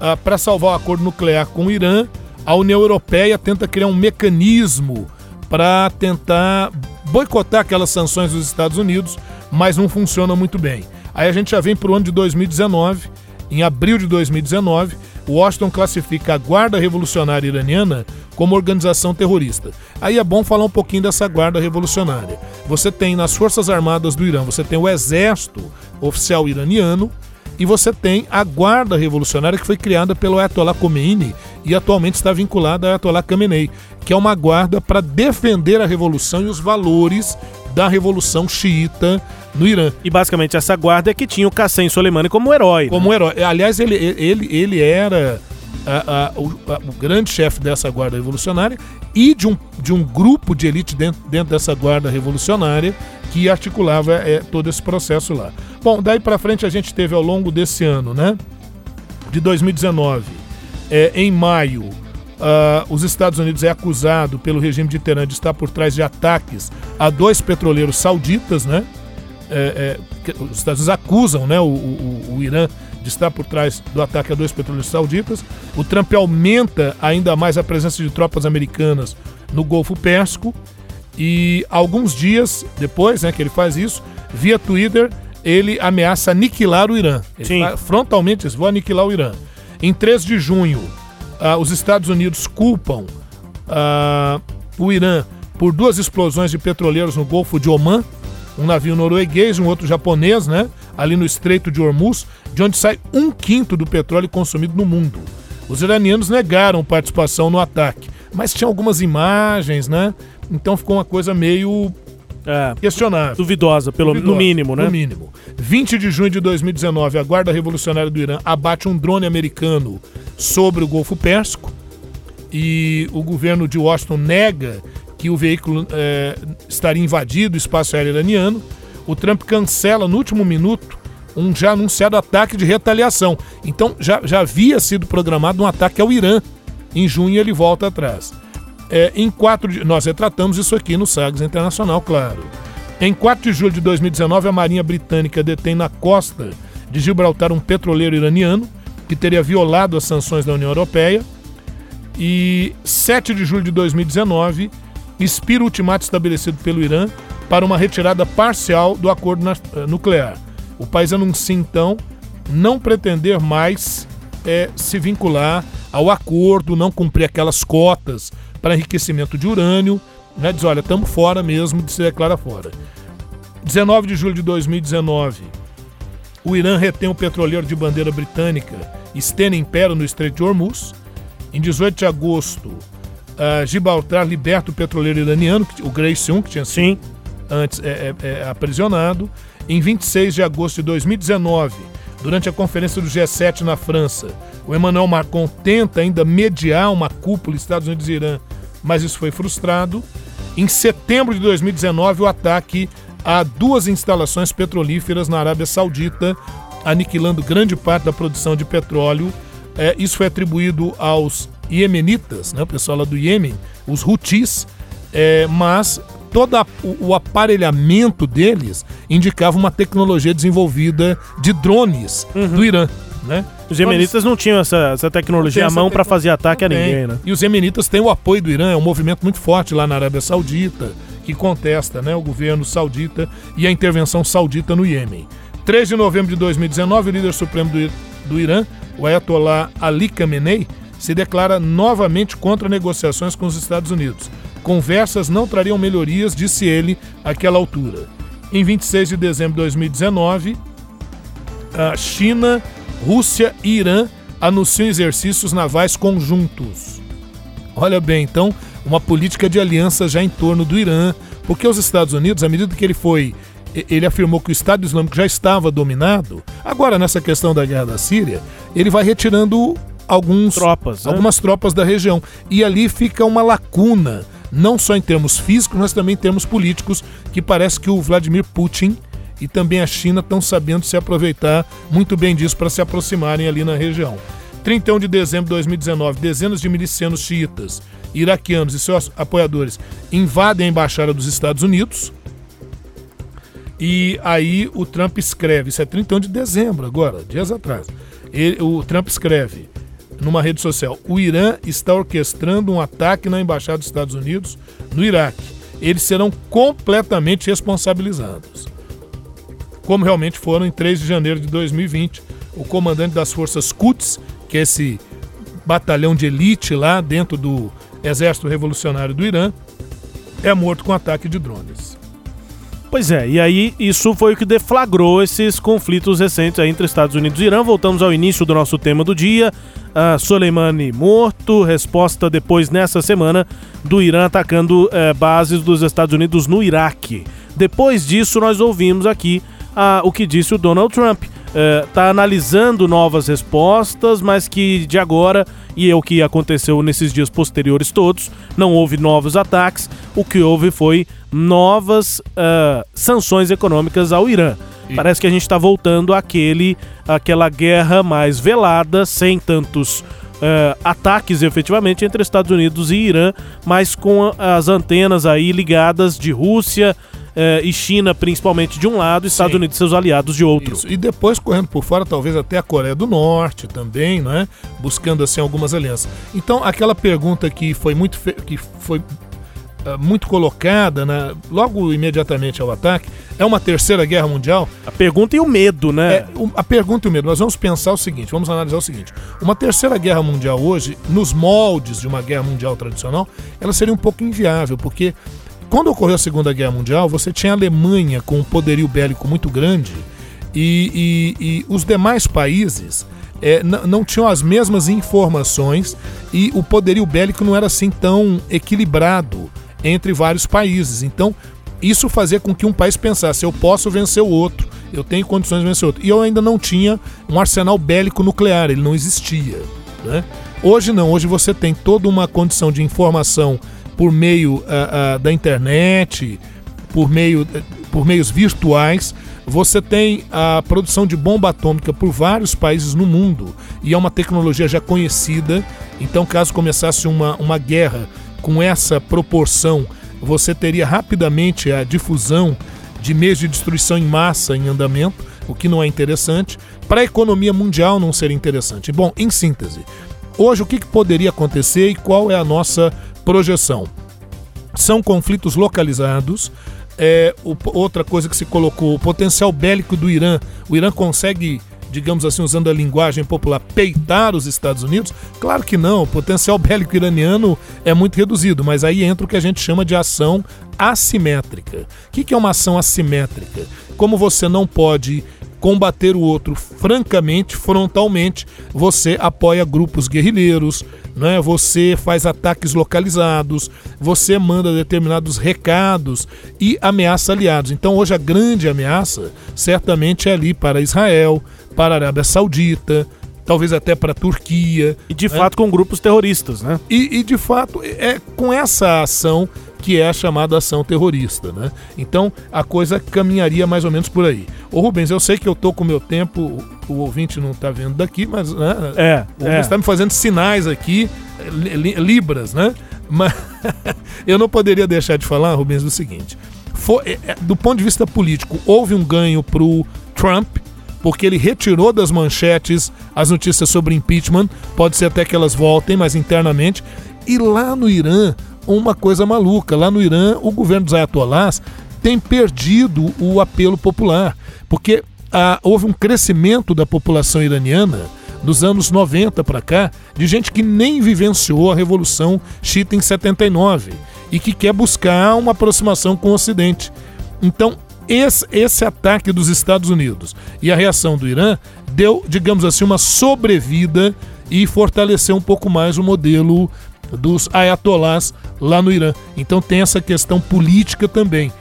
ah, para salvar o acordo nuclear com o Irã, a União Europeia tenta criar um mecanismo para tentar boicotar aquelas sanções dos Estados Unidos, mas não funciona muito bem. Aí a gente já vem para o ano de 2019. Em abril de 2019, Washington classifica a Guarda Revolucionária Iraniana como organização terrorista. Aí é bom falar um pouquinho dessa Guarda Revolucionária. Você tem nas Forças Armadas do Irã, você tem o Exército Oficial Iraniano, e você tem a Guarda Revolucionária que foi criada pelo Ayatollah Khomeini e atualmente está vinculada ao Ayatollah Khamenei, que é uma guarda para defender a revolução e os valores da revolução xiita no Irã. E basicamente essa guarda é que tinha o Qassem Soleimani como herói. Como né? herói. Aliás, ele, ele, ele era a, a, o, a, o, grande chefe dessa guarda revolucionária e de um, de um grupo de elite dentro, dentro dessa guarda revolucionária que articulava é, todo esse processo lá. Bom, daí para frente a gente teve ao longo desse ano, né, de 2019, é, em maio, uh, os Estados Unidos é acusado pelo regime de Teherã de estar por trás de ataques a dois petroleiros sauditas, né? É, é, os Estados Unidos acusam né, o, o, o Irã de estar por trás do ataque a dois petroleiros sauditas. O Trump aumenta ainda mais a presença de tropas americanas no Golfo Pérsico. E alguns dias depois né, que ele faz isso, via Twitter, ele ameaça aniquilar o Irã. Ele Sim. frontalmente, eles vão aniquilar o Irã. Em 3 de junho, ah, os Estados Unidos culpam ah, o Irã por duas explosões de petroleiros no Golfo de Oman, um navio norueguês um outro japonês, né? Ali no Estreito de Hormuz, de onde sai um quinto do petróleo consumido no mundo. Os iranianos negaram participação no ataque, mas tinha algumas imagens, né? Então ficou uma coisa meio questionável. Duvidosa, pelo, no Duvidosa, mínimo, né? No mínimo. 20 de junho de 2019, a Guarda Revolucionária do Irã abate um drone americano sobre o Golfo Pérsico e o governo de Washington nega que o veículo eh, estaria invadido o espaço aéreo iraniano. O Trump cancela no último minuto um já anunciado ataque de retaliação. Então já, já havia sido programado um ataque ao Irã. Em junho ele volta atrás. É, em 4 de, nós retratamos isso aqui no Sagres Internacional, claro. Em 4 de julho de 2019, a Marinha Britânica detém na costa de Gibraltar um petroleiro iraniano que teria violado as sanções da União Europeia. E 7 de julho de 2019, expira o ultimato estabelecido pelo Irã para uma retirada parcial do acordo eh, nuclear. O país anuncia então não pretender mais eh, se vincular ao acordo, não cumprir aquelas cotas para enriquecimento de urânio. Né? Diz: olha, estamos fora mesmo, se declara fora. 19 de julho de 2019, o Irã retém o petroleiro de bandeira britânica Stena Impero no Estreito de Hormuz. Em 18 de agosto, ah, Gibraltar liberta o petroleiro iraniano, o Grace 1, que tinha sido antes é, é, é, aprisionado. Em 26 de agosto de 2019, durante a conferência do G7 na França, o Emmanuel Macron tenta ainda mediar uma cúpula Estados Unidos e Irã, mas isso foi frustrado. Em setembro de 2019, o ataque a duas instalações petrolíferas na Arábia Saudita, aniquilando grande parte da produção de petróleo. É, isso foi atribuído aos iemenitas, né, o pessoal lá do Iêmen, os Houthis, é, mas todo a- o, o aparelhamento deles indicava uma tecnologia desenvolvida de drones do Irã. Né? Os iemenitas não tinham essa, essa tecnologia à mão para fazer ataque a ninguém, né? E os iemenitas têm o apoio do Irã, é um movimento muito forte lá na Arábia Saudita, que contesta né, o governo saudita e a intervenção saudita no Iêmen. 3 de novembro de 2019, o líder supremo do, do Irã, o Ayatollah Ali Khamenei, se declara novamente contra negociações com os Estados Unidos. Conversas não trariam melhorias, disse ele àquela altura. Em 26 de dezembro de 2019, a China, Rússia e Irã anunciam exercícios navais conjuntos. Olha bem, então, uma política de aliança já em torno do Irã, porque os Estados Unidos, à medida que ele foi, ele afirmou que o Estado Islâmico já estava dominado, agora nessa questão da guerra da Síria, ele vai retirando alguns Tropas, né? algumas tropas da região e ali fica uma lacuna, não só em termos físicos, mas também em termos políticos, que parece que o Vladimir Putin e também a China estão sabendo se aproveitar muito bem disso para se aproximarem ali na região. 31 de dezembro de 2019, dezenas de milicianos xiitas, iraquianos e seus apoiadores invadem a embaixada dos Estados Unidos. E aí o Trump escreve, isso é 31 de dezembro agora, dias atrás. Ele- o Trump escreve numa rede social: o Irã está orquestrando um ataque na embaixada dos Estados Unidos no Iraque. Eles serão completamente responsabilizados como realmente foram em 3 de janeiro de 2020. O comandante das forças Quds, que é esse batalhão de elite lá dentro do Exército Revolucionário do Irã, é morto com ataque de drones. Pois é, e aí isso foi o que deflagrou esses conflitos recentes entre Estados Unidos e Irã. Voltamos ao início do nosso tema do dia. Ah, Soleimani morto, resposta depois nessa semana do Irã atacando eh, bases dos Estados Unidos no Iraque. Depois disso, nós ouvimos aqui ah, o que disse o Donald Trump. Está analisando novas respostas, mas que de agora, e é o que aconteceu nesses dias posteriores todos, não houve novos ataques. O que houve foi novas ah, sanções econômicas ao Irã. Parece que a gente está voltando àquele, àquela guerra mais velada, sem tantos eh, ataques efetivamente entre Estados Unidos e Irã, mas com as antenas aí ligadas de Rússia eh, e China, principalmente de um lado, e Estados Unidos e seus aliados de outro. Isso. E depois correndo por fora, talvez até a Coreia do Norte também, né? Buscando assim algumas alianças. Então, aquela pergunta que foi muito que foi uh, muito colocada, né, logo imediatamente ao ataque, é uma terceira guerra mundial? A pergunta e o medo, né? É, a pergunta e o medo. Nós vamos pensar o seguinte, vamos analisar o seguinte. Uma terceira guerra mundial hoje, nos moldes de uma guerra mundial tradicional, ela seria um pouco inviável, porque quando ocorreu a Segunda Guerra Mundial, você tinha a Alemanha com um poderio bélico muito grande e, e, e os demais países é, não tinham as mesmas informações e o poderio bélico não era assim tão equilibrado entre vários países. Então, isso fazia com que um país pensasse: eu posso vencer o outro, eu tenho condições de vencer o outro. E eu ainda não tinha um arsenal bélico nuclear, ele não existia. Né? Hoje não, hoje você tem toda uma condição de informação por meio uh, uh, da internet, por, meio, por meios virtuais. Você tem a produção de bomba atômica por vários países no mundo e é uma tecnologia já conhecida. Então, caso começasse uma, uma guerra com essa proporção, você teria rapidamente a difusão de meios de destruição em massa em andamento, o que não é interessante. Para a economia mundial não seria interessante. Bom, em síntese, hoje o que, que poderia acontecer e qual é a nossa projeção. São conflitos localizados. É, o, outra coisa que se colocou, o potencial bélico do Irã. O Irã consegue, digamos assim, usando a linguagem popular, peitar os Estados Unidos? Claro que não. O potencial bélico iraniano é muito reduzido, mas aí entra o que a gente chama de ação assimétrica. O que, que é uma ação assimétrica? Como você não pode combater o outro francamente, frontalmente, você apoia grupos guerrilheiros, né? você faz ataques localizados, você manda determinados recados e ameaça aliados. Então hoje a grande ameaça certamente é ali para Israel, para a Arábia Saudita, talvez até para a Turquia. E de né? fato com grupos terroristas, né? E, e, de fato é com essa ação que é a chamada ação terrorista, né? Então a coisa caminharia mais ou menos por aí. Ô Rubens, eu sei que eu tô com o meu tempo, o ouvinte não tá vendo daqui, mas né, é, o Rubens está é. me fazendo sinais aqui, li, libras, né? Mas eu não poderia deixar de falar, Rubens, o seguinte: foi, é, é, do ponto de vista político, houve um ganho pro Trump, porque ele retirou das manchetes as notícias sobre impeachment. Pode ser até que elas voltem, mas internamente. E lá no Irã, uma coisa maluca. Lá no Irã, o governo dos ayatollahs tem perdido o apelo popular, porque ah, houve um crescimento da população iraniana dos anos 90 para cá, de gente que nem vivenciou a Revolução Chita em 79 e que quer buscar uma aproximação com o Ocidente. Então, esse, esse ataque dos Estados Unidos e a reação do Irã deu, digamos assim, uma sobrevida e fortaleceu um pouco mais o modelo dos ayatolás lá no Irã. Então tem essa questão política também.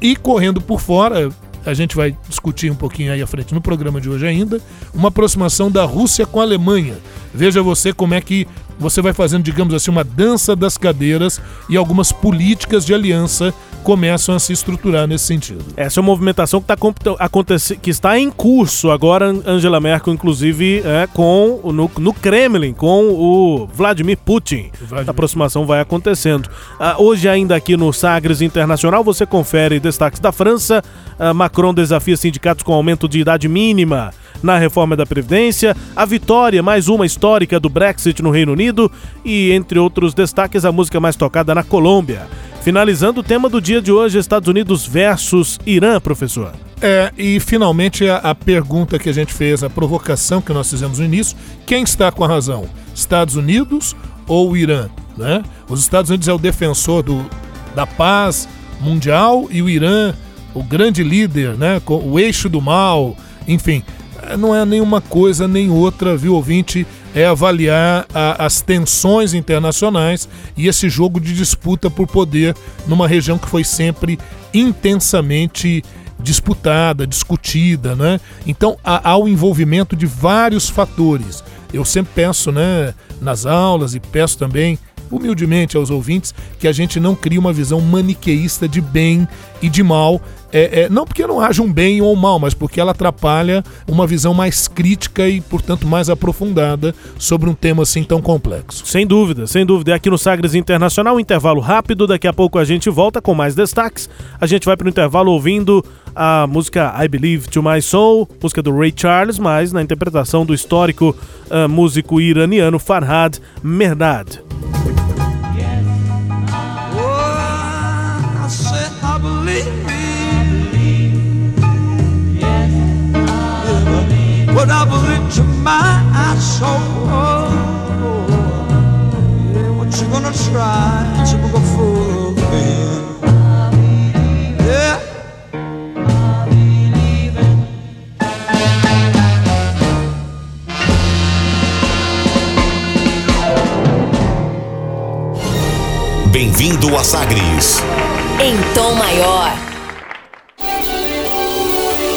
E correndo por fora, a gente vai discutir um pouquinho aí à frente no programa de hoje ainda, uma aproximação da Rússia com a Alemanha. Veja você como é que você vai fazendo, digamos assim, uma dança das cadeiras e algumas políticas de aliança começam a se estruturar nesse sentido. Essa é uma movimentação que, tá, que está em curso agora, Angela Merkel, inclusive, é, com no, no Kremlin, com o Vladimir Putin. Vladimir. A aproximação vai acontecendo. Uh, hoje, ainda aqui no Sagres Internacional, você confere destaques da França. Uh, Macron desafia sindicatos com aumento de idade mínima na reforma da Previdência, a vitória, mais uma histórica do Brexit no Reino Unido e, entre outros destaques, a música mais tocada na Colômbia. Finalizando o tema do dia de hoje, Estados Unidos versus Irã, professor. É, e finalmente a, a, pergunta que a gente fez, a provocação que nós fizemos no início: quem está com a razão? Estados Unidos ou Irã? Né? Os Estados Unidos é o defensor do, da paz mundial e o Irã, o grande líder, né? o eixo do mal, enfim. Não é nenhuma coisa nem outra, viu, ouvinte? É avaliar a, as tensões internacionais e esse jogo de disputa por poder numa região que foi sempre intensamente disputada, discutida, né? Então há, há o envolvimento de vários fatores. Eu sempre peço, né, nas aulas e peço também humildemente aos ouvintes que a gente não crie uma visão maniqueísta de bem e de mal. É, é, não porque não haja um bem ou um mal, mas porque ela atrapalha uma visão mais crítica e, portanto, mais aprofundada sobre um tema assim tão complexo. Sem dúvida, sem dúvida. É aqui no Sagres Internacional, um intervalo rápido. Daqui a pouco a gente volta com mais destaques. A gente vai para o intervalo ouvindo a música I Believe to My Soul, música do Ray Charles, mas na interpretação do histórico uh, músico iraniano Farhad Mehrdad. So cold. Yeah, what you gonna try to make a fool of me? Yeah. Bem-vindo a Sagres. Em tom maior.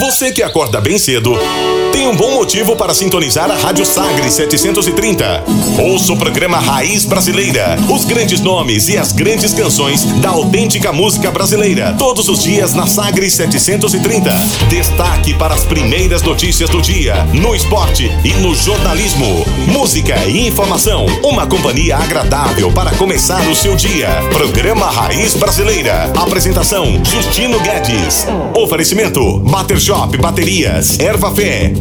Você que acorda bem cedo tem um bom motivo para sintonizar a Rádio Sagre 730. Ouça o programa Raiz Brasileira, os grandes nomes e as grandes canções da autêntica música brasileira, todos os dias na Sagre 730. Destaque para as primeiras notícias do dia, no esporte e no jornalismo. Música e informação, uma companhia agradável para começar o seu dia. Programa Raiz Brasileira. Apresentação: Justino Guedes. Oferecimento: Bater Shop Baterias, Erva Fé,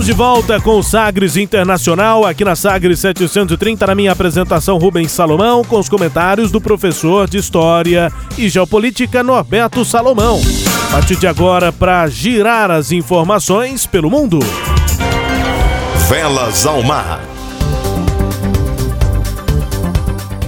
Estamos de volta com o Sagres Internacional, aqui na Sagres 730, na minha apresentação Rubens Salomão, com os comentários do professor de História e Geopolítica Norberto Salomão. A partir de agora, para girar as informações pelo mundo. Velas ao mar.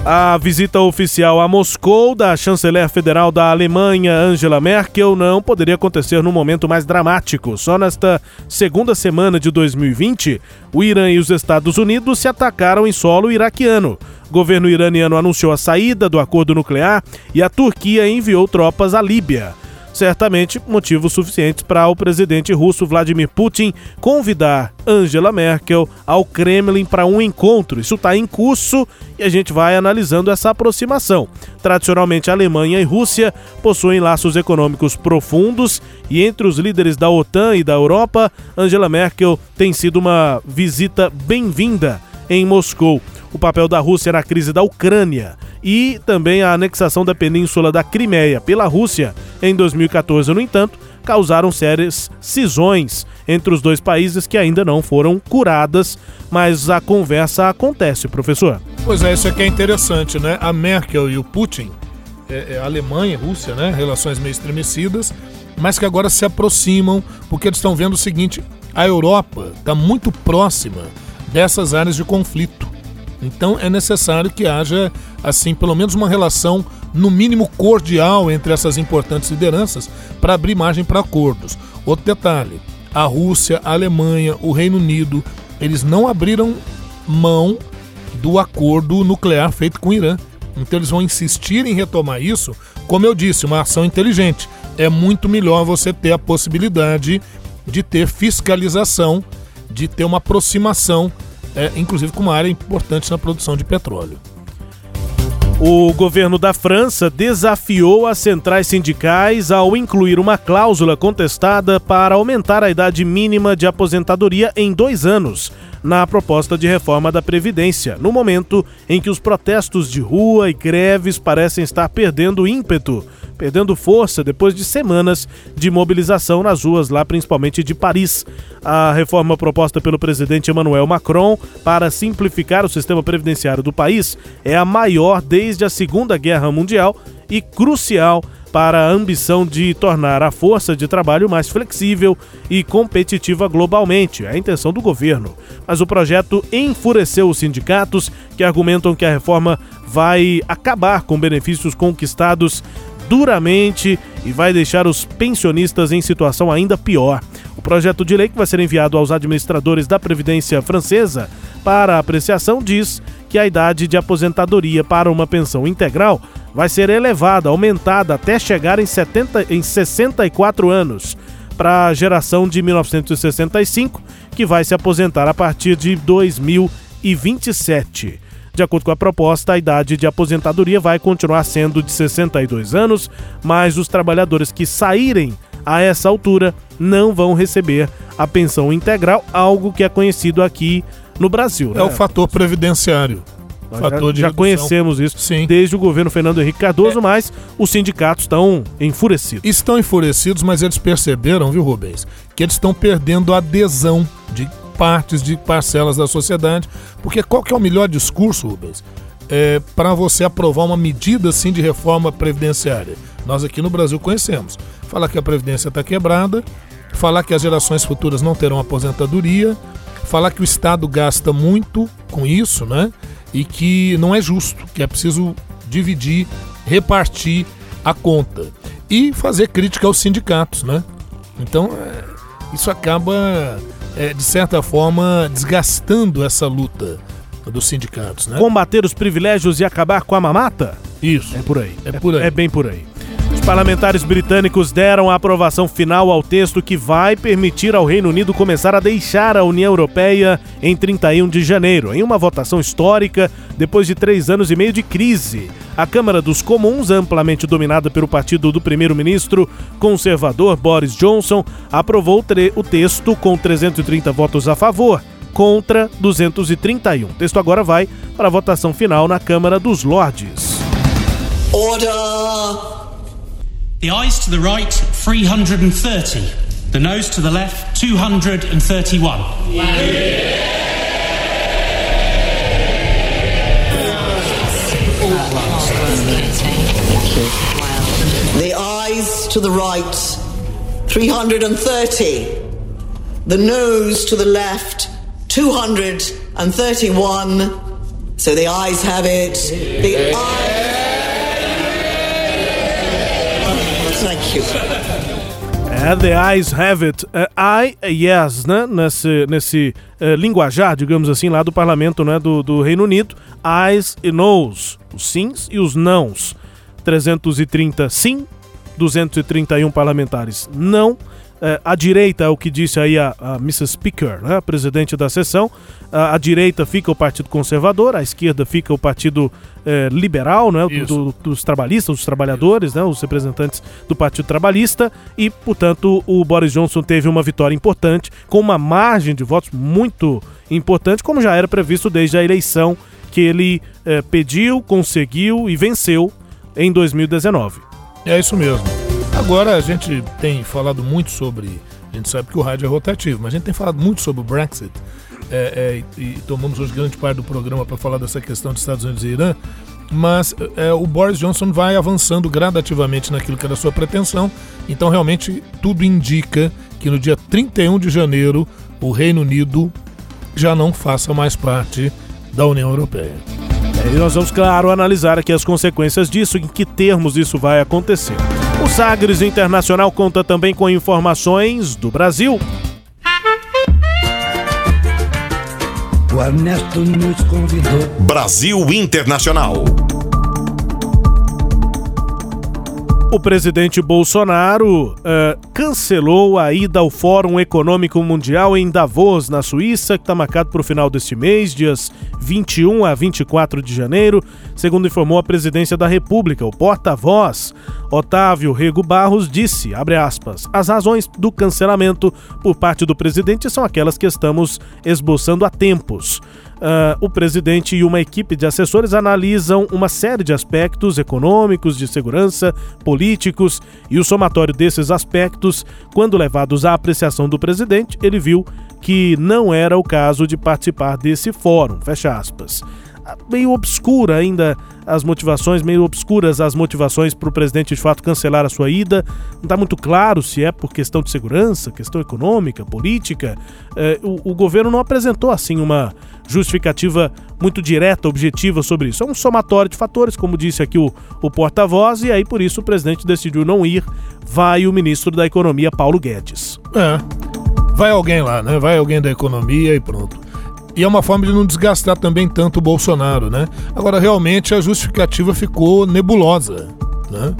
A visita oficial a Moscou da chanceler federal da Alemanha, Angela Merkel, não poderia acontecer num momento mais dramático. Só nesta segunda semana de 2020, o Irã e os Estados Unidos se atacaram em solo iraquiano. O governo iraniano anunciou a saída do acordo nuclear e a Turquia enviou tropas à Líbia certamente motivos suficientes para o presidente russo Vladimir Putin convidar Angela Merkel ao Kremlin para um encontro. Isso está em curso e a gente vai analisando essa aproximação. Tradicionalmente, Alemanha e Rússia possuem laços econômicos profundos e entre os líderes da OTAN e da Europa, Angela Merkel tem sido uma visita bem-vinda em Moscou. O papel da Rússia na crise da Ucrânia e também a anexação da península da Crimeia pela Rússia em 2014, no entanto, causaram sérias cisões entre os dois países que ainda não foram curadas, mas a conversa acontece, professor. Pois é, isso aqui é interessante, né? A Merkel e o Putin, é, é Alemanha e Rússia, né? Relações meio estremecidas, mas que agora se aproximam porque eles estão vendo o seguinte: a Europa está muito próxima dessas áreas de conflito. Então é necessário que haja, assim, pelo menos uma relação, no mínimo cordial, entre essas importantes lideranças para abrir margem para acordos. Outro detalhe: a Rússia, a Alemanha, o Reino Unido, eles não abriram mão do acordo nuclear feito com o Irã. Então eles vão insistir em retomar isso. Como eu disse, uma ação inteligente. É muito melhor você ter a possibilidade de ter fiscalização, de ter uma aproximação é, inclusive com uma área importante na produção de petróleo. O governo da França desafiou as centrais sindicais ao incluir uma cláusula contestada para aumentar a idade mínima de aposentadoria em dois anos na proposta de reforma da Previdência, no momento em que os protestos de rua e greves parecem estar perdendo ímpeto, perdendo força depois de semanas de mobilização nas ruas, lá principalmente de Paris. A reforma proposta pelo presidente Emmanuel Macron para simplificar o sistema previdenciário do país é a maior desde a Segunda Guerra Mundial e crucial para a ambição de tornar a força de trabalho mais flexível e competitiva globalmente, é a intenção do governo. Mas o projeto enfureceu os sindicatos, que argumentam que a reforma vai acabar com benefícios conquistados duramente e vai deixar os pensionistas em situação ainda pior. O projeto de lei que vai ser enviado aos administradores da Previdência Francesa para apreciação diz que a idade de aposentadoria para uma pensão integral vai ser elevada, aumentada até chegar em, 70, em 64 anos. para a geração de 1965, que vai se aposentar a partir de 2027. De acordo com a proposta, a idade de aposentadoria vai continuar sendo de 62 anos, mas os trabalhadores que saírem a essa altura não vão receber a pensão integral, algo que é conhecido aqui no Brasil. É né? o fator previdenciário. Nós fator já, já conhecemos isso Sim. desde o governo Fernando Henrique Cardoso, é. mas os sindicatos estão enfurecidos. Estão enfurecidos, mas eles perceberam, viu, Rubens, que eles estão perdendo a adesão de partes de parcelas da sociedade. Porque qual que é o melhor discurso, Rubens? É, para você aprovar uma medida assim de reforma previdenciária. Nós aqui no Brasil conhecemos. Falar que a Previdência está quebrada, falar que as gerações futuras não terão aposentadoria, falar que o Estado gasta muito com isso, né? E que não é justo, que é preciso dividir, repartir a conta. E fazer crítica aos sindicatos, né? Então, é, isso acaba é, de certa forma, desgastando essa luta dos sindicatos, né? Combater os privilégios e acabar com a mamata? Isso. É por aí. É por aí. É, é bem por aí. Parlamentares britânicos deram a aprovação final ao texto que vai permitir ao Reino Unido começar a deixar a União Europeia em 31 de janeiro, em uma votação histórica depois de três anos e meio de crise. A Câmara dos Comuns, amplamente dominada pelo partido do primeiro-ministro conservador Boris Johnson, aprovou o texto com 330 votos a favor contra 231. O texto agora vai para a votação final na Câmara dos Lordes. Order! The eyes to the right, 330. The nose to the left, 231. The eyes to the right, 330. The nose to the left, 231. So the eyes have it. The eyes. You. É, the eyes have it. É, I, yes, né? Nesse, nesse é, linguajar, digamos assim, lá do parlamento né? do, do Reino Unido. Eyes e nose. Os sims e os nãos. 330 sim, 231 parlamentares não. É, a direita é o que disse aí a, a Mrs. Speaker, né, a presidente da sessão. A, a, direita fica o Partido Conservador, a esquerda fica o Partido é, Liberal, né, do, do, dos trabalhistas, dos trabalhadores, né, os representantes do Partido Trabalhista. E, portanto, o Boris Johnson teve uma vitória importante, com uma margem de votos muito importante, como já era previsto desde a eleição que ele é, pediu, conseguiu e venceu em 2019. É isso mesmo. Agora a gente tem falado muito sobre. A gente sabe que o rádio é rotativo, mas a gente tem falado muito sobre o Brexit. É, é, e tomamos hoje grande parte do programa para falar dessa questão dos Estados Unidos e Irã. Mas é, o Boris Johnson vai avançando gradativamente naquilo que era sua pretensão. Então, realmente, tudo indica que no dia 31 de janeiro o Reino Unido já não faça mais parte da União Europeia. É, e nós vamos, claro, analisar aqui as consequências disso, em que termos isso vai acontecer. O Sagres Internacional conta também com informações do Brasil. O Ernesto nos convidou. Brasil Internacional. O presidente Bolsonaro uh, cancelou a ida ao Fórum Econômico Mundial em Davos, na Suíça, que está marcado para o final deste mês, dias 21 a 24 de janeiro, segundo informou a presidência da República. O porta-voz, Otávio Rego Barros, disse, aspas, as razões do cancelamento por parte do presidente são aquelas que estamos esboçando há tempos uh, o presidente e uma equipe de assessores analisam uma série de aspectos econômicos, de segurança, políticos, e o somatório desses aspectos, quando levados à apreciação do presidente, ele viu que não era o caso de participar desse fórum. Fecha aspas meio obscura ainda as motivações, meio obscuras as motivações para o presidente de fato cancelar a sua ida. Não está muito claro se é por questão de segurança, questão econômica, política. É, o, o, governo não apresentou assim uma justificativa muito direta, objetiva sobre isso. É um somatório de fatores, como disse aqui o, o porta-voz, e aí por isso o presidente decidiu não ir. Vai o ministro da Economia, Paulo Guedes. É. Vai alguém lá, né? Vai alguém da economia e pronto. E é uma forma de não desgastar também tanto o Bolsonaro, né? Agora, realmente, a justificativa ficou nebulosa, né?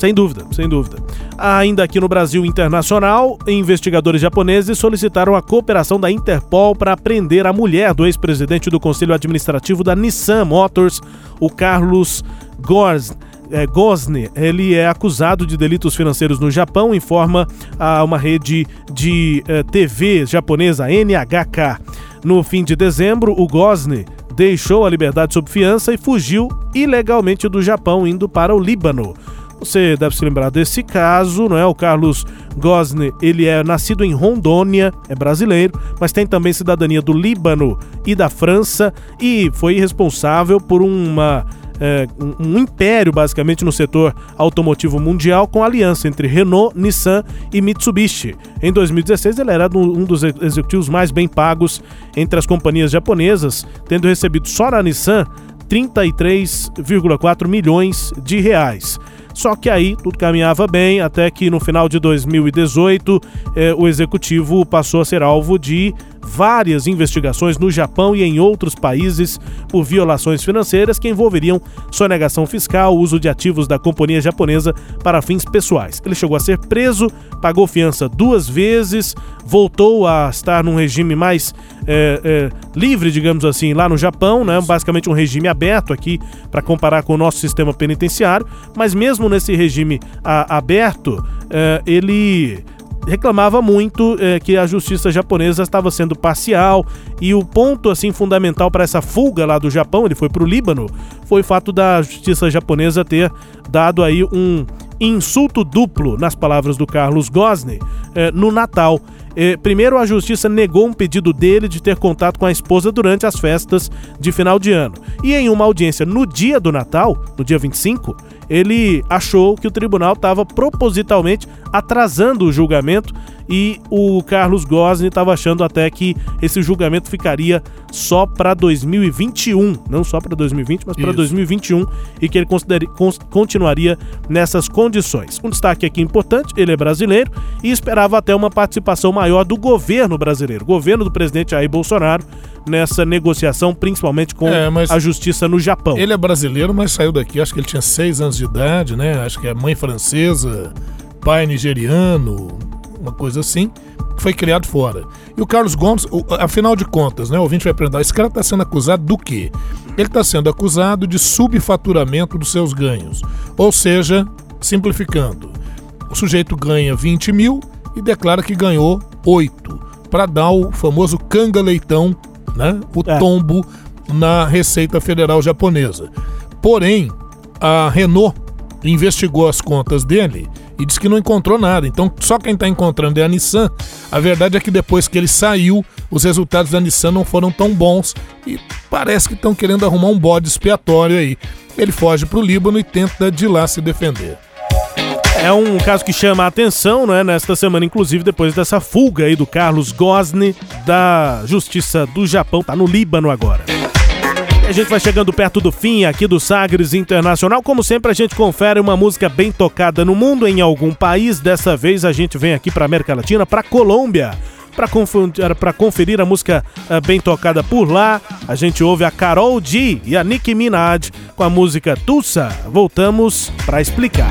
Sem dúvida, sem dúvida. Ainda aqui no Brasil internacional, investigadores japoneses solicitaram a cooperação da Interpol para prender a mulher do ex-presidente do Conselho Administrativo da Nissan Motors, o Carlos Gors. É, Gosne, ele é acusado de delitos financeiros no Japão, informa a uma rede de é, TV japonesa NHK. No fim de dezembro, o Gosne deixou a liberdade sob fiança e fugiu ilegalmente do Japão, indo para o Líbano. Você deve se lembrar desse caso, não é? O Carlos Gosne, ele é nascido em Rondônia, é brasileiro, mas tem também cidadania do Líbano e da França e foi responsável por uma é, um, império basicamente no setor automotivo mundial com aliança entre Renault, Nissan e Mitsubishi. Em 2016 ele era um dos executivos mais bem pagos entre as companhias japonesas, tendo recebido só na Nissan 33,4 milhões de reais. Só que aí tudo caminhava bem, até que no final de 2018 eh, o executivo passou a ser alvo de várias investigações no Japão e em outros países por violações financeiras que envolveriam sonegação fiscal, uso de ativos da companhia japonesa para fins pessoais. Ele chegou a ser preso, pagou fiança duas vezes, voltou a estar num regime mais é, é, livre, digamos assim, lá no Japão, né? basicamente um regime aberto aqui para comparar com o nosso sistema penitenciário, mas mesmo nesse regime a, aberto, é, ele reclamava muito é, que a justiça japonesa estava sendo parcial e o ponto assim fundamental para essa fuga lá do Japão, ele foi para o Líbano, foi o fato da justiça japonesa ter dado aí um insulto duplo, nas palavras do Carlos Gosney, é, no Natal. É, primeiro, a justiça negou um pedido dele de ter contato com a esposa durante as festas de final de ano. E em uma audiência no dia do Natal, no dia 25, ele achou que o tribunal estava propositalmente atrasando o julgamento e o Carlos Gosni estava achando até que esse julgamento ficaria só para 2021, não só para 2020, mas para 2021 e que ele continuaria nessas condições. Um destaque aqui importante, ele é brasileiro e esperava até uma participação maior do governo brasileiro, governo do presidente Jair Bolsonaro nessa negociação, principalmente com é, a justiça no Japão. Ele é brasileiro, mas saiu daqui, acho que ele tinha seis anos de idade, né? Acho que é mãe francesa, pai nigeriano, uma coisa assim, foi criado fora. E o Carlos Gomes, afinal de contas, né, o ouvinte vai perguntar, esse cara está sendo acusado do quê? Ele está sendo acusado de subfaturamento dos seus ganhos. Ou seja, simplificando, o sujeito ganha 20 mil e declara que ganhou 8, para dar o famoso canga-leitão, né, o é. tombo na Receita Federal Japonesa. Porém, a Renault investigou as contas dele e disse que não encontrou nada. Então, só quem está encontrando é a Nissan. A verdade é que depois que ele saiu, os resultados da Nissan não foram tão bons e parece que estão querendo arrumar um bode expiatório aí. Ele foge para o Líbano e tenta de lá se defender. É um caso que chama a atenção, não é? Nesta semana, inclusive, depois dessa fuga aí do Carlos Gosni da Justiça do Japão, tá no Líbano agora. A gente vai chegando perto do fim aqui do Sagres Internacional. Como sempre, a gente confere uma música bem tocada no mundo em algum país. Dessa vez a gente vem aqui para América Latina, para Colômbia. Para conferir a música uh, bem tocada por lá, a gente ouve a Carol G e a Nicki Minaj com a música Tussa. Voltamos para explicar.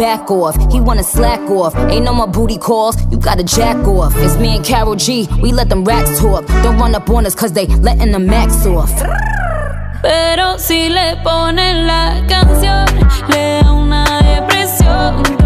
back off. He wanna slack off. Ain't no more booty calls, you gotta jack off. It's me and Carol G, we let them racks talk. Don't run up on us cause they letting the max off. Pero si le ponen la canción, le da una depresión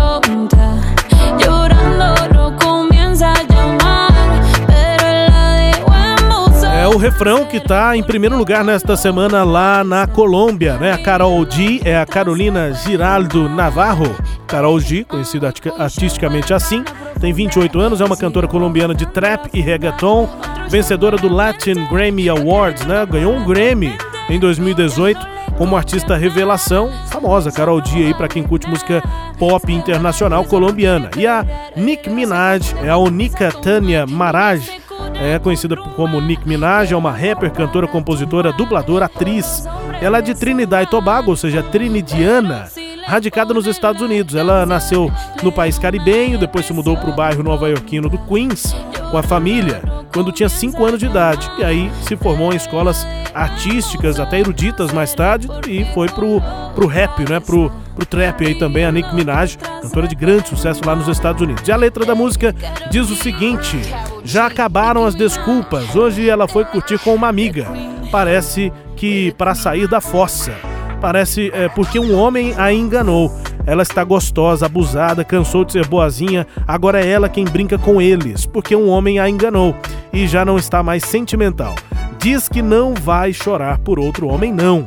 o refrão que tá em primeiro lugar nesta semana lá na Colômbia, né? A Carol G é a Carolina Giraldo Navarro. Carol G, conhecida arti- artisticamente assim, tem 28 anos, é uma cantora colombiana de trap e reggaeton, vencedora do Latin Grammy Awards, né? Ganhou um Grammy em 2018 como artista revelação, famosa Carol G aí para quem curte música pop internacional colombiana. E a Nick Minaj é a Onika Tânia Maraj, é conhecida como Nick Minaj, é uma rapper, cantora, compositora, dubladora, atriz. Ela é de Trinidad e Tobago, ou seja, trinidiana, radicada nos Estados Unidos. Ela nasceu no país caribenho, depois se mudou para o bairro nova-iorquino do Queens com a família quando tinha 5 anos de idade. E aí se formou em escolas artísticas, até eruditas mais tarde, e foi pro, pro rap, né? Pro, pro trap aí também, a Nick Minaj, cantora de grande sucesso lá nos Estados Unidos. E a letra da música diz o seguinte: Já acabaram as desculpas, hoje ela foi curtir com uma amiga. Parece que para sair da fossa. Parece é, porque um homem a enganou. Ela está gostosa, abusada, cansou de ser boazinha, agora é ela quem brinca com eles, porque um homem a enganou e já não está mais sentimental. Diz que não vai chorar por outro homem, não.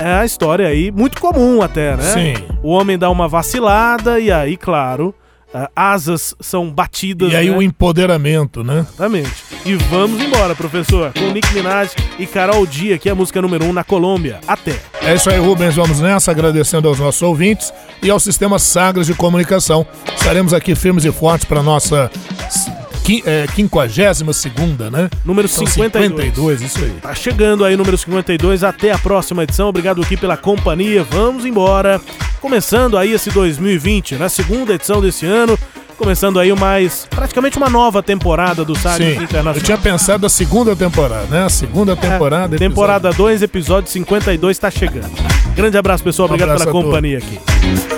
É a história aí, muito comum até, né? Sim. O homem dá uma vacilada e aí, claro, ah, asas são batidas. E aí né? o empoderamento, né? Exatamente. E vamos embora, professor, com Nick Minaj e Carol Dia, que é a música número 1 um na Colômbia. Até. É isso aí, Rubens. Vamos nessa, agradecendo aos nossos ouvintes e ao Sistema Sagres de Comunicação. Estaremos aqui firmes e fortes para nossa é, 52 segunda, né? Número São 52. 52, isso aí. Tá chegando aí, número 52. Até a próxima edição. Obrigado aqui pela companhia. Vamos embora. Começando aí esse 2020, na segunda edição desse ano. Começando aí mais. praticamente uma nova temporada do Sagres Sim, Internacional. eu tinha pensado a segunda temporada, né? A segunda temporada. É, temporada 2, episódio 52 tá chegando. Grande abraço, pessoal. Um Obrigado abraço pela a todos. companhia aqui.